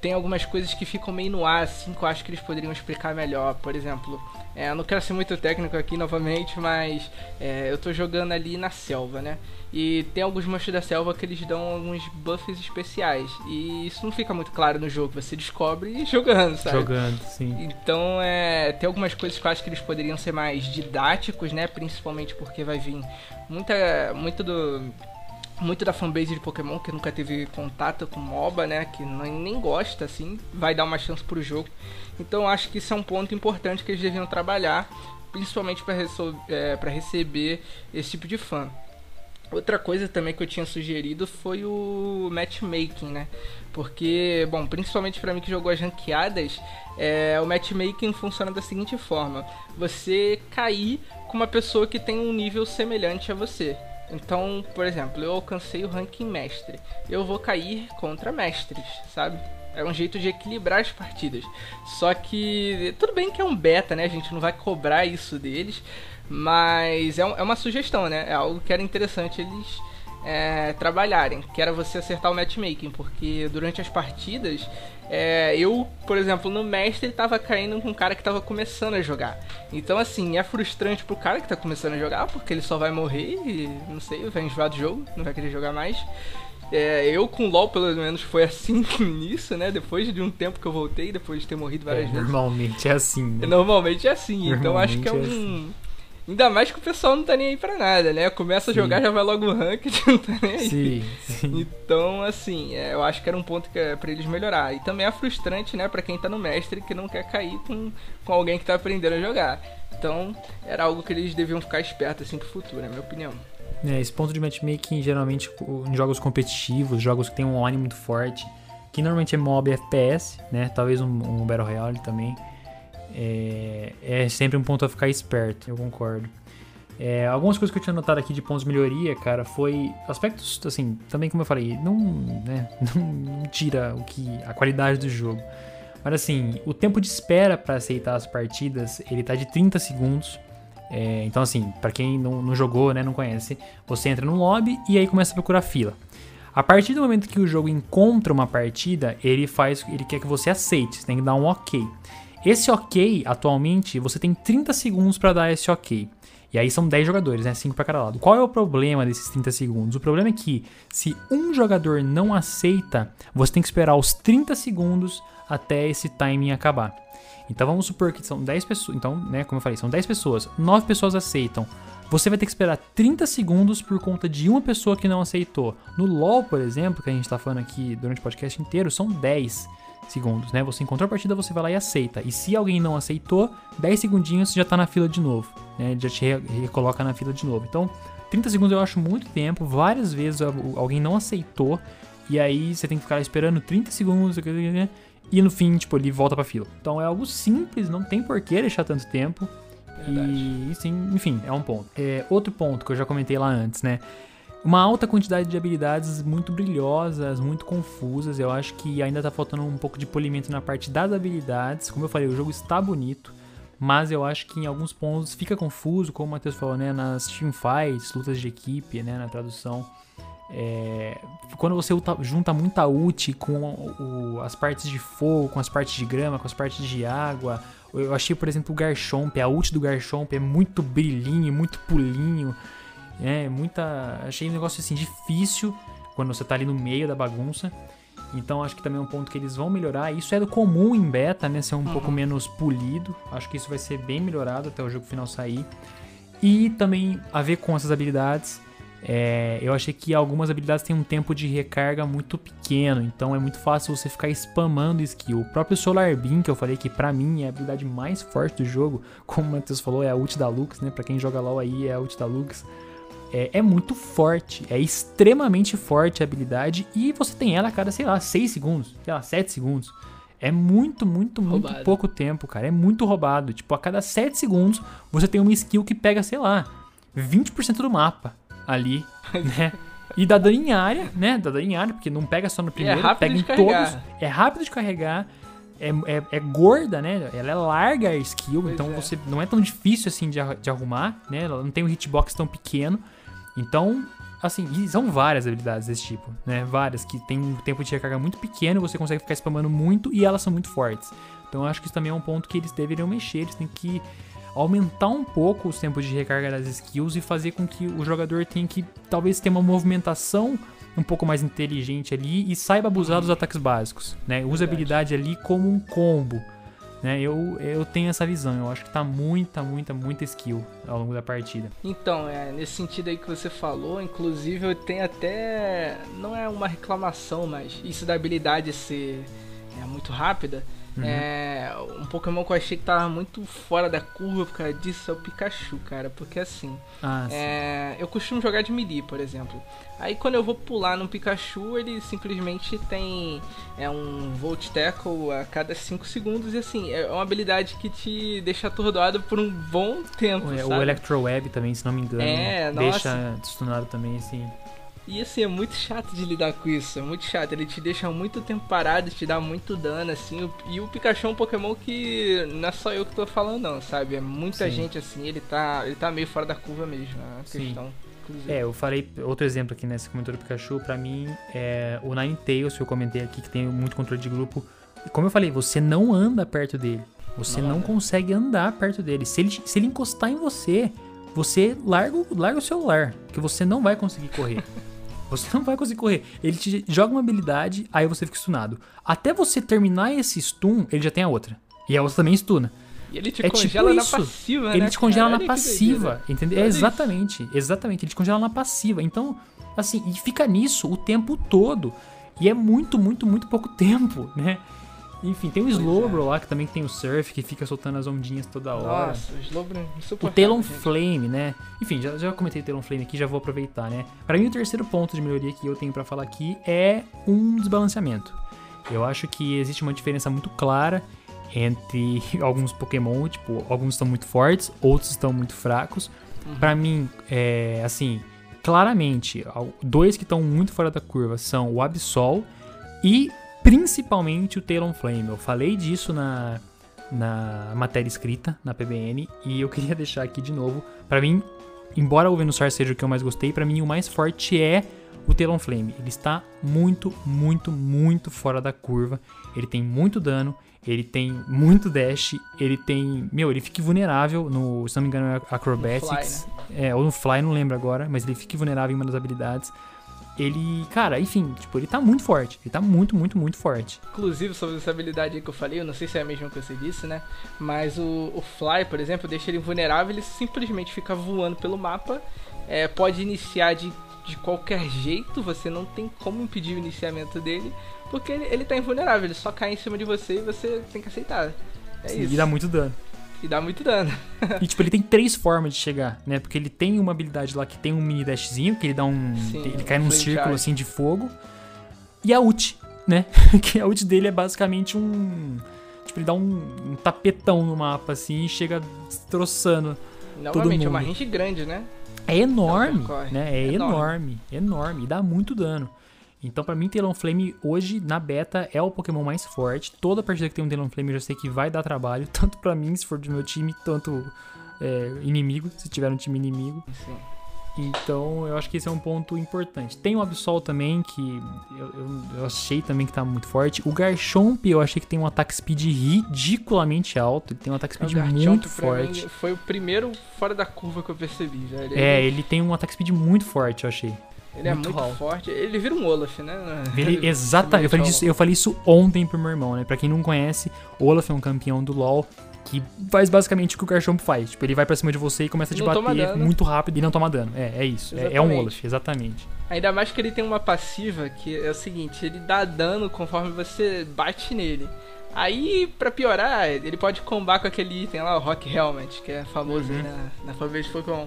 Tem algumas coisas que ficam meio no ar, assim, que eu acho que eles poderiam explicar melhor. Por exemplo, é, eu não quero ser muito técnico aqui novamente, mas é, eu tô jogando ali na selva, né? E tem alguns monstros da selva que eles dão alguns buffs especiais. E isso não fica muito claro no jogo, você descobre <laughs> jogando, sabe? Jogando, sim. Então, é, tem algumas coisas que eu acho que eles poderiam ser mais didáticos, né? Principalmente porque vai vir muita, muito do muito da fanbase de Pokémon que nunca teve contato com MOBA, né? Que nem gosta, assim, vai dar uma chance pro jogo. Então acho que isso é um ponto importante que eles deviam trabalhar, principalmente para é, receber esse tipo de fã. Outra coisa também que eu tinha sugerido foi o matchmaking, né? Porque, bom, principalmente para mim que jogou as ranqueadas, é, o matchmaking funciona da seguinte forma: você cair com uma pessoa que tem um nível semelhante a você. Então, por exemplo, eu alcancei o ranking mestre. Eu vou cair contra mestres, sabe? É um jeito de equilibrar as partidas. Só que tudo bem que é um beta, né? A gente não vai cobrar isso deles. Mas é, é uma sugestão, né? É algo que era interessante eles é, trabalharem. Que era você acertar o matchmaking. Porque durante as partidas é, eu, por exemplo, no mestre tava caindo com um cara que tava começando a jogar. Então, assim, é frustrante pro cara que tá começando a jogar, porque ele só vai morrer e, não sei, vai enjoar do jogo, não vai querer jogar mais. É, eu com LoL, pelo menos, foi assim <laughs> nisso, né? Depois de um tempo que eu voltei, depois de ter morrido várias é, vezes. Normalmente é assim. Né? Normalmente é assim. Então acho que é, é um. Assim. Ainda mais que o pessoal não tá nem aí pra nada, né? Começa a jogar, já vai logo o ranked, <laughs> não tá nem aí. Sim, sim. Então, assim, é, eu acho que era um ponto que é pra eles melhorar. E também é frustrante, né, pra quem tá no mestre que não quer cair com, com alguém que tá aprendendo a jogar. Então, era algo que eles deviam ficar espertos, assim, pro futuro, é minha opinião. É, esse ponto de matchmaking, geralmente, em jogos competitivos, jogos que tem um online muito forte, que normalmente é mob FPS, né? Talvez um, um Battle Royale também é, é sempre um ponto a ficar esperto, eu concordo. É, algumas coisas que eu tinha notado aqui de pontos de melhoria, cara, foi aspectos, assim, também como eu falei, não, né, <laughs> não tira o que a qualidade do jogo. Mas assim, o tempo de espera para aceitar as partidas, ele tá de 30 segundos. É, então assim, para quem não, não, jogou, né, não conhece, você entra no lobby e aí começa a procurar fila. A partir do momento que o jogo encontra uma partida, ele faz, ele quer que você aceite, você tem que dar um OK. Esse OK, atualmente, você tem 30 segundos para dar esse OK. E aí são 10 jogadores, né? 5 para cada lado. Qual é o problema desses 30 segundos? O problema é que se um jogador não aceita, você tem que esperar os 30 segundos até esse timing acabar. Então vamos supor que são 10 pessoas. Então, né, como eu falei, são 10 pessoas. 9 pessoas aceitam. Você vai ter que esperar 30 segundos por conta de uma pessoa que não aceitou. No LoL, por exemplo, que a gente está falando aqui durante o podcast inteiro, são 10 segundos, né? Você encontrou a partida, você vai lá e aceita. E se alguém não aceitou, 10 segundinhos você já tá na fila de novo, né? Já te recoloca na fila de novo. Então, 30 segundos eu acho muito tempo. Várias vezes alguém não aceitou. E aí você tem que ficar esperando 30 segundos. E no fim, tipo, ele volta pra fila. Então é algo simples, não tem por que deixar tanto tempo. Verdade. E sim, enfim, é um ponto. É, outro ponto que eu já comentei lá antes, né? Uma alta quantidade de habilidades muito brilhosas, muito confusas. Eu acho que ainda tá faltando um pouco de polimento na parte das habilidades. Como eu falei, o jogo está bonito, mas eu acho que em alguns pontos fica confuso, como o Matheus falou, né? Nas teamfights, lutas de equipe, né? Na tradução. É, quando você junta muita ult com o, as partes de fogo, com as partes de grama, com as partes de água. Eu achei, por exemplo, o Garchomp, a ult do Garchomp é muito brilhinho, muito pulinho. É, muita. Achei um negócio assim difícil quando você tá ali no meio da bagunça. Então acho que também é um ponto que eles vão melhorar. Isso é do comum em beta, né? Ser um uhum. pouco menos polido. Acho que isso vai ser bem melhorado até o jogo final sair. E também a ver com essas habilidades. É, eu achei que algumas habilidades têm um tempo de recarga muito pequeno, então é muito fácil você ficar spamando skill. O próprio Solar Beam, que eu falei que pra mim é a habilidade mais forte do jogo, como o Matheus falou, é a ult da Lux, né? Pra quem joga LoL aí é a ult da Lux é, é, muito forte, é extremamente forte a habilidade e você tem ela a cada, sei lá, 6 segundos, sei lá, 7 segundos. É muito, muito, muito roubado. pouco tempo, cara. É muito roubado. Tipo, a cada 7 segundos você tem uma skill que pega, sei lá, 20% do mapa ali, <laughs> né? E dá dano em área, né? Dá dano em área, porque não pega só no é primeiro, é pega em todos. É rápido de carregar. É, é, é, gorda, né? Ela é larga a skill, pois então é. você não é tão difícil assim de, de arrumar, né? Ela não tem um hitbox tão pequeno. Então, assim, são várias habilidades desse tipo, né? Várias que tem um tempo de recarga muito pequeno, você consegue ficar spamando muito e elas são muito fortes. Então, eu acho que isso também é um ponto que eles deveriam mexer, eles têm que aumentar um pouco os tempos de recarga das skills e fazer com que o jogador tenha que talvez ter uma movimentação um pouco mais inteligente ali e saiba abusar dos ataques básicos, né? Use a habilidade ali como um combo né? Eu, eu tenho essa visão, eu acho que tá muita, muita, muita skill ao longo da partida. Então, é, nesse sentido aí que você falou, inclusive eu tenho até. Não é uma reclamação, mas isso da habilidade ser é, muito rápida. Uhum. É, um Pokémon que eu achei que tava muito fora da curva por causa disso é o Pikachu, cara. Porque assim, ah, é, eu costumo jogar de melee, por exemplo. Aí quando eu vou pular no Pikachu, ele simplesmente tem é um Volt Tackle a cada 5 segundos. E assim, é uma habilidade que te deixa atordoado por um bom tempo. É, o Electro Web também, se não me engano. É, deixa destunado também, assim. E assim, é muito chato de lidar com isso, é muito chato. Ele te deixa muito tempo parado, te dá muito dano, assim. E o Pikachu é um Pokémon que não é só eu que tô falando, não, sabe? É muita Sim. gente assim, ele tá, ele tá meio fora da curva mesmo, é questão. Inclusive. É, eu falei outro exemplo aqui nesse comentário do Pikachu, pra mim, é o Ninetales, que eu comentei aqui, que tem muito controle de grupo. E como eu falei, você não anda perto dele. Você não, não consegue andar perto dele. Se ele, se ele encostar em você, você larga, larga o celular, que você não vai conseguir correr. <laughs> Você não vai conseguir correr. Ele te joga uma habilidade, aí você fica stunado. Até você terminar esse stun, ele já tem a outra. E a outra também stuna. E ele te é congela tipo na passiva, Ele né, te congela na passiva, entendeu? É, exatamente, exatamente. Ele te congela na passiva. Então, assim, e fica nisso o tempo todo. E é muito, muito, muito pouco tempo, né? Enfim, tem o Slowbro é. lá, que também tem o Surf, que fica soltando as ondinhas toda hora. Nossa, o Slowbro é super O Talon Flame, né? Enfim, já, já comentei o Talon Flame aqui, já vou aproveitar, né? Para mim, o terceiro ponto de melhoria que eu tenho para falar aqui é um desbalanceamento. Eu acho que existe uma diferença muito clara entre <laughs> alguns Pokémon, tipo, alguns estão muito fortes, outros estão muito fracos. Uhum. Para mim, é assim, claramente, dois que estão muito fora da curva são o Absol e principalmente o Talonflame. Eu falei disso na, na matéria escrita, na PBN, e eu <laughs> queria deixar aqui de novo. Para mim, embora o Venusaur seja o que eu mais gostei, para mim o mais forte é o Talonflame. Ele está muito, muito, muito fora da curva. Ele tem muito dano, ele tem muito dash, ele tem. Meu, ele fica vulnerável no. Se não me engano, é Acrobatics. Fly, né? É, ou no Fly, não lembro agora, mas ele fica vulnerável em uma das habilidades. Ele, cara, enfim, tipo, ele tá muito forte. Ele tá muito, muito, muito forte. Inclusive, sobre essa habilidade aí que eu falei, eu não sei se é a mesma que você disse, né? Mas o, o Fly, por exemplo, deixa ele vulnerável, ele simplesmente fica voando pelo mapa. É, pode iniciar de, de qualquer jeito, você não tem como impedir o iniciamento dele. Porque ele, ele tá invulnerável, ele só cai em cima de você e você tem que aceitar. É Sim, isso. E dá muito dano. E dá muito dano. e tipo, ele tem três formas de chegar, né? Porque ele tem uma habilidade lá que tem um mini dashzinho, que ele dá um. Sim, ele cai num círculo assim de fogo. E a ult, né? <laughs> que a ult dele é basicamente um. Tipo, ele dá um, um tapetão no mapa assim e chega destroçando. Novamente, é uma range grande, né? É enorme, né? É, é enorme, enorme, enorme. E dá muito dano. Então, para mim, Talonflame hoje, na beta, é o Pokémon mais forte. Toda partida que tem um Talonflame eu já sei que vai dar trabalho, <laughs> tanto para mim, se for do meu time, tanto é, inimigo, se tiver um time inimigo. Sim. Então, eu acho que esse é um ponto importante. Tem o Absol também, que eu, eu, eu, achei também que tá muito forte. O Garchomp, eu achei que tem um ataque speed ridiculamente alto. Ele tem um ataque speed muito forte. foi o primeiro fora da curva que eu percebi, velho. É, ele tem um ataque speed muito forte, eu achei. Ele é muito é muito forte. Ele vira um Olaf, né? Ele, exatamente. eu, falei disso, eu falei isso ontem pro meu irmão, né? Pra quem não conhece, Olaf é um campeão do LoL que faz basicamente o que o Garchomp faz. Tipo, ele vai pra cima de você e começa a te bater muito rápido e não toma dano. É, é isso. É, é, um Olaf, exatamente. Ainda mais que ele tem uma passiva que é o seguinte, ele dá dano conforme você bate nele. Aí, pra piorar, ele pode combar com aquele item lá, o Rock Helmet, que é famoso uhum. né, na fanbase de Pokémon.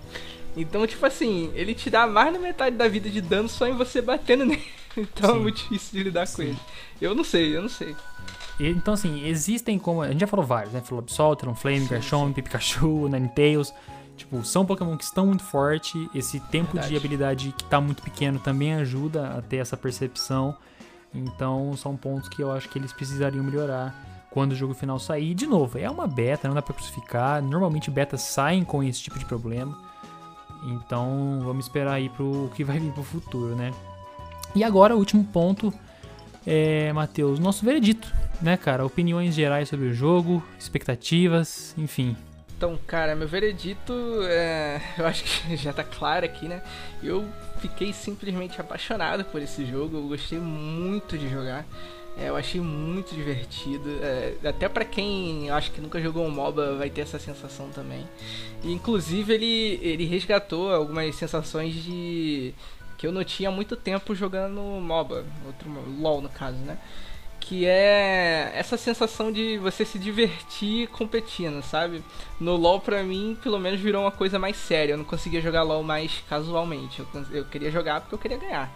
Então, tipo assim, ele te dá mais da metade da vida de dano só em você batendo <laughs> nele. Então é Sim. é muito difícil de lidar Sim. com ele. Eu não sei, eu não sei. Então, assim, existem como. A gente já falou vários, né? Falou Absol, Flame, Garchomp, Pikachu, Ninetales. Tipo, são Pokémon que estão muito fortes. Esse tempo Verdade. de habilidade que tá muito pequeno também ajuda a ter essa percepção. Então, são pontos que eu acho que eles precisariam melhorar quando o jogo final sair. De novo, é uma beta, não dá pra crucificar. Normalmente betas saem com esse tipo de problema. Então vamos esperar aí pro que vai vir pro futuro, né? E agora o último ponto é, Matheus, nosso veredito, né, cara? Opiniões gerais sobre o jogo, expectativas, enfim. Então, cara, meu veredito, é, <laughs> eu acho que <laughs> já tá claro aqui, né? Eu fiquei simplesmente apaixonado por esse jogo, eu gostei muito de jogar. É, eu achei muito divertido. É, até para quem acho que nunca jogou um MOBA vai ter essa sensação também. E, inclusive ele, ele resgatou algumas sensações de que eu não tinha muito tempo jogando MOBA, outro LoL no caso, né? Que é essa sensação de você se divertir competindo, sabe? No LoL pra mim, pelo menos virou uma coisa mais séria. Eu não conseguia jogar LoL mais casualmente. Eu, eu queria jogar porque eu queria ganhar.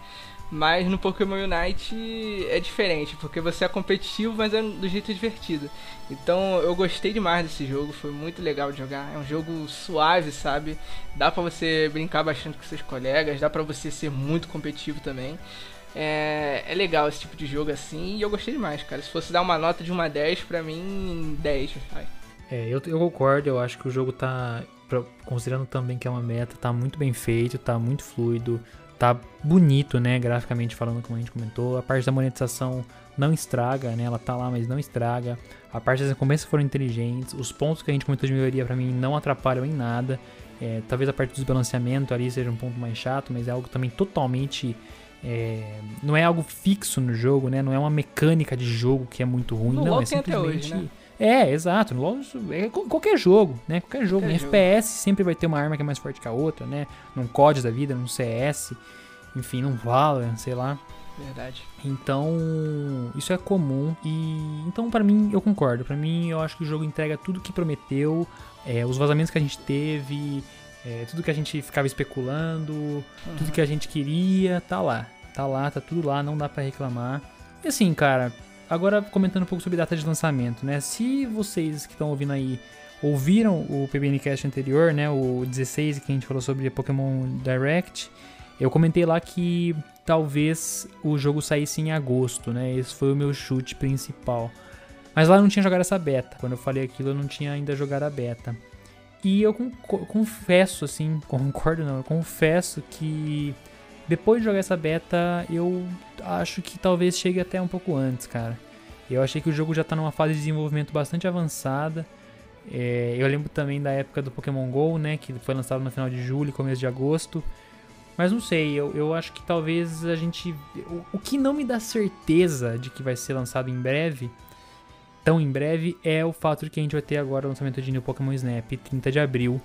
Mas no Pokémon Unite é diferente, porque você é competitivo, mas é do jeito divertido. Então eu gostei demais desse jogo, foi muito legal de jogar. É um jogo suave, sabe? Dá pra você brincar bastante com seus colegas, dá pra você ser muito competitivo também. É, é legal esse tipo de jogo assim e eu gostei demais, cara. Se fosse dar uma nota de 1 a 10, pra mim, 10, vai. É, eu, eu concordo, eu acho que o jogo tá, considerando também que é uma meta, tá muito bem feito, tá muito fluido tá bonito, né, graficamente falando, como a gente comentou. A parte da monetização não estraga, né, ela tá lá, mas não estraga. A parte das recompensas foram inteligentes. Os pontos que a gente comentou de melhoria para mim não atrapalham em nada. É, talvez a parte do desbalanceamento ali seja um ponto mais chato, mas é algo também totalmente é, não é algo fixo no jogo, né? Não é uma mecânica de jogo que é muito ruim, no não, é simplesmente hoje, né? É, exato. É qualquer jogo, né? Qualquer jogo. Qualquer em jogo. FPS sempre vai ter uma arma que é mais forte que a outra, né? Num COD da vida, num CS, enfim, num Valorant, sei lá. Verdade. Então, isso é comum e então para mim eu concordo. Para mim eu acho que o jogo entrega tudo que prometeu, é, os vazamentos que a gente teve, é, tudo que a gente ficava especulando, uhum. tudo que a gente queria, tá lá. Tá lá, tá tudo lá, não dá para reclamar. E assim, cara, Agora, comentando um pouco sobre data de lançamento, né? Se vocês que estão ouvindo aí ouviram o PBNcast anterior, né, o 16 que a gente falou sobre Pokémon Direct, eu comentei lá que talvez o jogo saísse em agosto, né? Esse foi o meu chute principal. Mas lá eu não tinha jogado essa beta. Quando eu falei aquilo, eu não tinha ainda jogado a beta. E eu confesso, assim, <laughs> concordo não, eu confesso que depois de jogar essa beta, eu acho que talvez chegue até um pouco antes, cara. Eu achei que o jogo já tá numa fase de desenvolvimento bastante avançada. É, eu lembro também da época do Pokémon GO, né, que foi lançado no final de julho, começo de agosto. Mas não sei, eu, eu acho que talvez a gente. O, o que não me dá certeza de que vai ser lançado em breve, tão em breve, é o fato de que a gente vai ter agora o lançamento de New Pokémon Snap 30 de abril.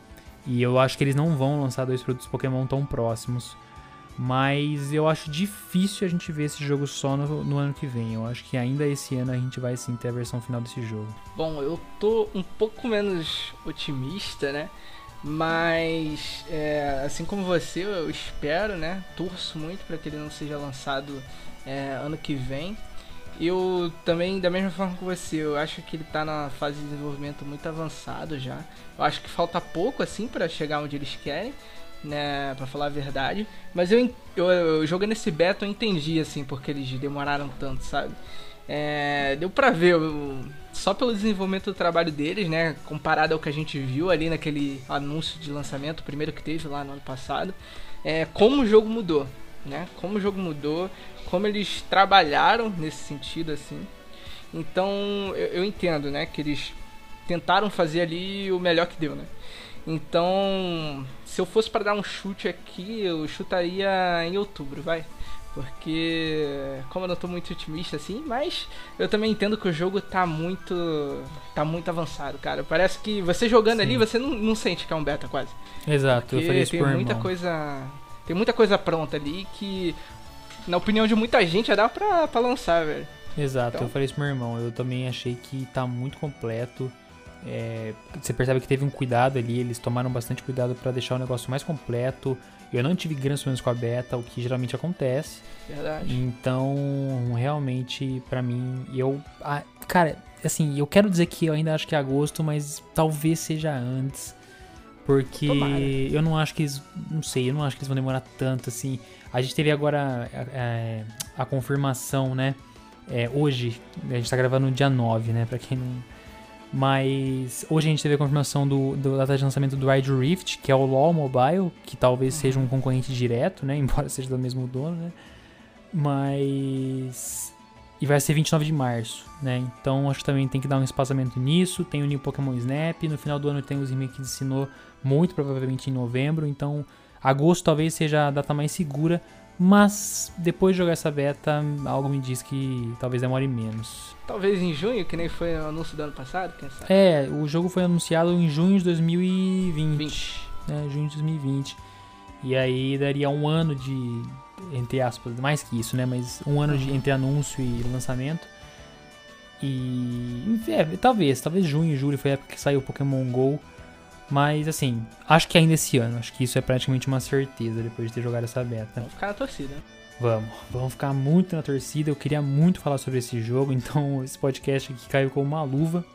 E eu acho que eles não vão lançar dois produtos Pokémon tão próximos. Mas eu acho difícil a gente ver esse jogo só no, no, ano que vem. Eu acho que ainda esse ano a gente vai sim ter a versão final desse jogo. Bom, eu tô um pouco menos otimista, né? Mas, é, assim como você, eu espero, né? Torço muito para que ele não seja lançado é, ano que vem. Eu também, da mesma forma que você, eu acho que ele está na fase de desenvolvimento muito avançado já. Eu acho que falta pouco, assim, para chegar onde eles querem, né? Pra falar a verdade. Mas eu, eu, eu jogando esse beta, eu entendi, assim, porque eles demoraram tanto, sabe? É, deu pra ver, só pelo desenvolvimento do trabalho deles, né? Comparado ao que a gente viu ali naquele anúncio de lançamento, o primeiro que teve lá no ano passado, é, como o jogo mudou, né? Como o jogo mudou, como eles trabalharam nesse sentido, assim. Então eu, eu entendo, né? Que eles tentaram fazer ali o melhor que deu, né? Então, se eu fosse para dar um chute aqui, eu chutaria em outubro, vai. Porque, como eu não tô muito otimista assim, mas eu também entendo que o jogo tá muito. tá muito avançado, cara. Parece que você jogando Sim. ali, você não, não sente que é um beta quase. Exato, Porque eu falei isso tem muita irmão. coisa. Tem muita coisa pronta ali que, na opinião de muita gente, já dá pra, pra lançar, velho. Exato, então... eu falei isso pro meu irmão. Eu também achei que tá muito completo. É, você percebe que teve um cuidado ali, eles tomaram bastante cuidado para deixar o negócio mais completo. Eu não tive grandes problemas com a beta, o que geralmente acontece. Verdade. Então, realmente, para mim, eu. Ah, cara, assim, eu quero dizer que eu ainda acho que é agosto, mas talvez seja antes. Porque Tomara. eu não acho que eles. Não sei, eu não acho que eles vão demorar tanto assim. A gente teve agora é, a confirmação, né? É, hoje, a gente tá gravando no dia 9, né? Pra quem não mas hoje a gente teve a confirmação do, do data de lançamento do Ride Rift, que é o LoL Mobile, que talvez uhum. seja um concorrente direto, né? <laughs> Embora seja do mesmo dono, né? Mas. E vai ser 29 de março, né? Então acho que também tem que dar um espaçamento nisso. Tem o New Pokémon Snap. No final do ano tem os remakes de Sinnoh, muito provavelmente em novembro. Então agosto talvez seja a data mais segura mas depois de jogar essa beta, algo me diz que talvez demore menos. Talvez em junho, que nem foi o anúncio do ano passado, quem sabe? É, o jogo foi anunciado em junho de 2020. 20. Né, junho de 2020. E aí daria um ano de. Entre aspas, mais que isso, né? Mas um ano de, entre anúncio e lançamento. E. É, talvez, talvez junho e julho foi a época que saiu o Pokémon GO. Mas assim, acho que ainda esse ano. Acho que isso é praticamente uma certeza depois de ter jogado essa beta. Vamos ficar na torcida. Vamos, vamos ficar muito na torcida. Eu queria muito falar sobre esse jogo, <laughs> então esse podcast aqui caiu como uma luva.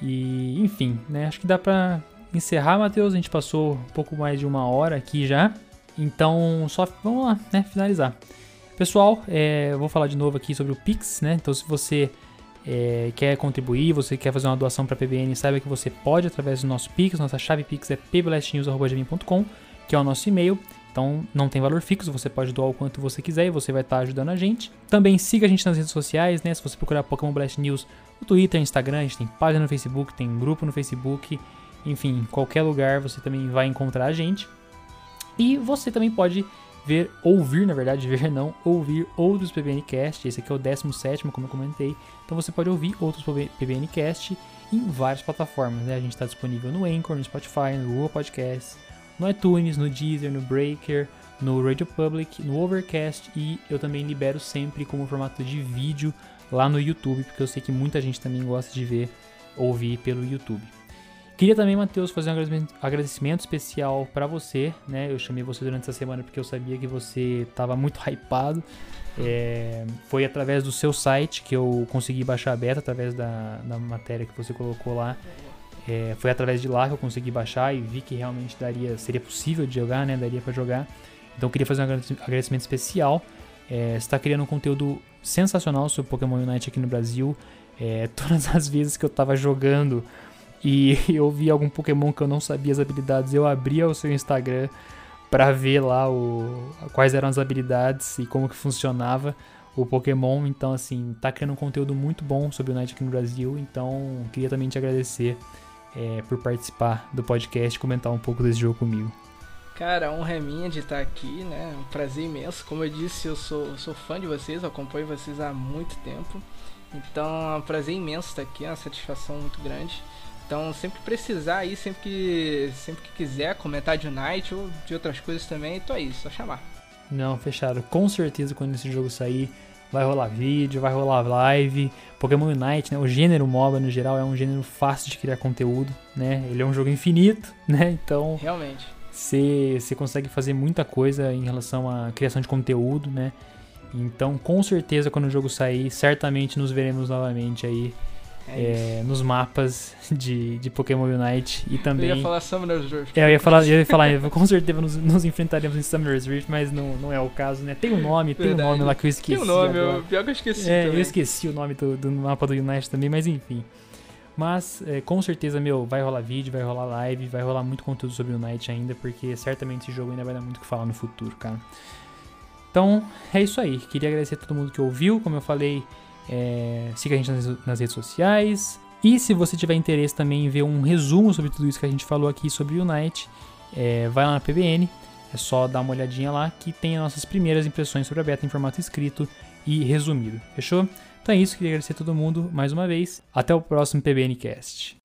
E enfim, né? Acho que dá pra encerrar, Matheus. A gente passou um pouco mais de uma hora aqui já. Então, só vamos lá, né? Finalizar. Pessoal, é, eu vou falar de novo aqui sobre o Pix, né? Então, se você é, quer contribuir, você quer fazer uma doação para a PBN, saiba que você pode através do nosso Pix. Nossa chave Pix é pblastnews.com, que é o nosso e-mail. Então não tem valor fixo, você pode doar o quanto você quiser e você vai estar tá ajudando a gente. Também siga a gente nas redes sociais, né? Se você procurar Pokémon Blast News no Twitter, Instagram, a gente tem página no Facebook, tem grupo no Facebook, enfim, qualquer lugar você também vai encontrar a gente. E você também pode ver, ouvir, na verdade, <laughs> ver não, ouvir outros PBNcast. Esse aqui é o 17, como eu comentei. Então você pode ouvir outros PBNcast em várias plataformas. Né? A gente está disponível no Anchor, no Spotify, no Google Podcasts, no iTunes, no Deezer, no Breaker, no Radio Public, no Overcast e eu também libero sempre como formato de vídeo lá no YouTube, porque eu sei que muita gente também gosta de ver, ouvir pelo YouTube. Queria também, Matheus, fazer um agradecimento, especial para você, né? Eu chamei você durante essa semana porque eu sabia que você estava muito <laughs> hypado. É, foi através do seu site que eu consegui baixar a beta, através da, da matéria que você colocou lá. É, foi através de lá que eu consegui baixar e vi que realmente daria, seria possível de jogar, né? Daria para jogar. Então eu queria fazer um agradecimento especial. É, está criando um conteúdo sensacional sobre Pokémon Unite aqui no Brasil. É, <laughs> todas as vezes que eu estava jogando e <laughs> eu vi algum Pokémon que eu não sabia as habilidades, eu abria o seu Instagram para ver lá o, quais eram as habilidades e como que funcionava o Pokémon. Então, assim, tá criando um conteúdo muito bom sobre o Night aqui no Brasil. Então, queria também te agradecer é, por participar do podcast comentar um pouco desse jogo comigo. Cara, honra é minha de estar aqui, né? Um prazer imenso. Como eu disse, eu sou, sou fã de vocês, acompanho vocês há muito tempo. Então, é um prazer imenso estar aqui, é uma satisfação muito grande. Então, sempre que precisar aí, sempre que, sempre que quiser comentar de Unite ou de outras coisas também, tô aí, só chamar. Não, fechado. Com certeza quando esse jogo sair, vai rolar vídeo, vai rolar live. Pokémon Unite, né? O gênero MOBA no geral é um gênero fácil de criar conteúdo, né? Ele é um jogo infinito, <laughs> né? Então. Realmente. Você consegue fazer muita coisa em relação à criação de conteúdo, né? Então, com certeza, quando o jogo sair, certamente nos veremos novamente aí é é, nos mapas <laughs> de, de Pokémon Unite e também. Eu ia falar Summoner's Rift. É, eu ia falar, eu ia falar com certeza nos, nos enfrentaremos em Summoner's Rift, mas não, não é o caso, né? Tem um nome, Verdade. tem um nome lá que eu esqueci. Tem um nome, eu, pior que eu esqueci. É, também. eu esqueci o nome do, do mapa do Unite também, mas enfim. Mas é, com certeza, meu, vai rolar vídeo, vai rolar live, vai rolar muito conteúdo sobre o Unite ainda, porque certamente esse jogo ainda vai dar muito o que falar no futuro, cara. Então, é isso aí. Queria agradecer a todo mundo que ouviu. Como eu falei, é, siga a gente nas, redes sociais. E se você tiver interesse também em ver um resumo sobre tudo isso que a gente falou aqui sobre o Unite, é, vai lá na PBN. É só dar uma olhadinha lá que tem as nossas primeiras impressões sobre a beta em formato escrito e resumido. Fechou? Então é isso, queria agradecer a todo mundo mais uma vez. Até o próximo PBNcast.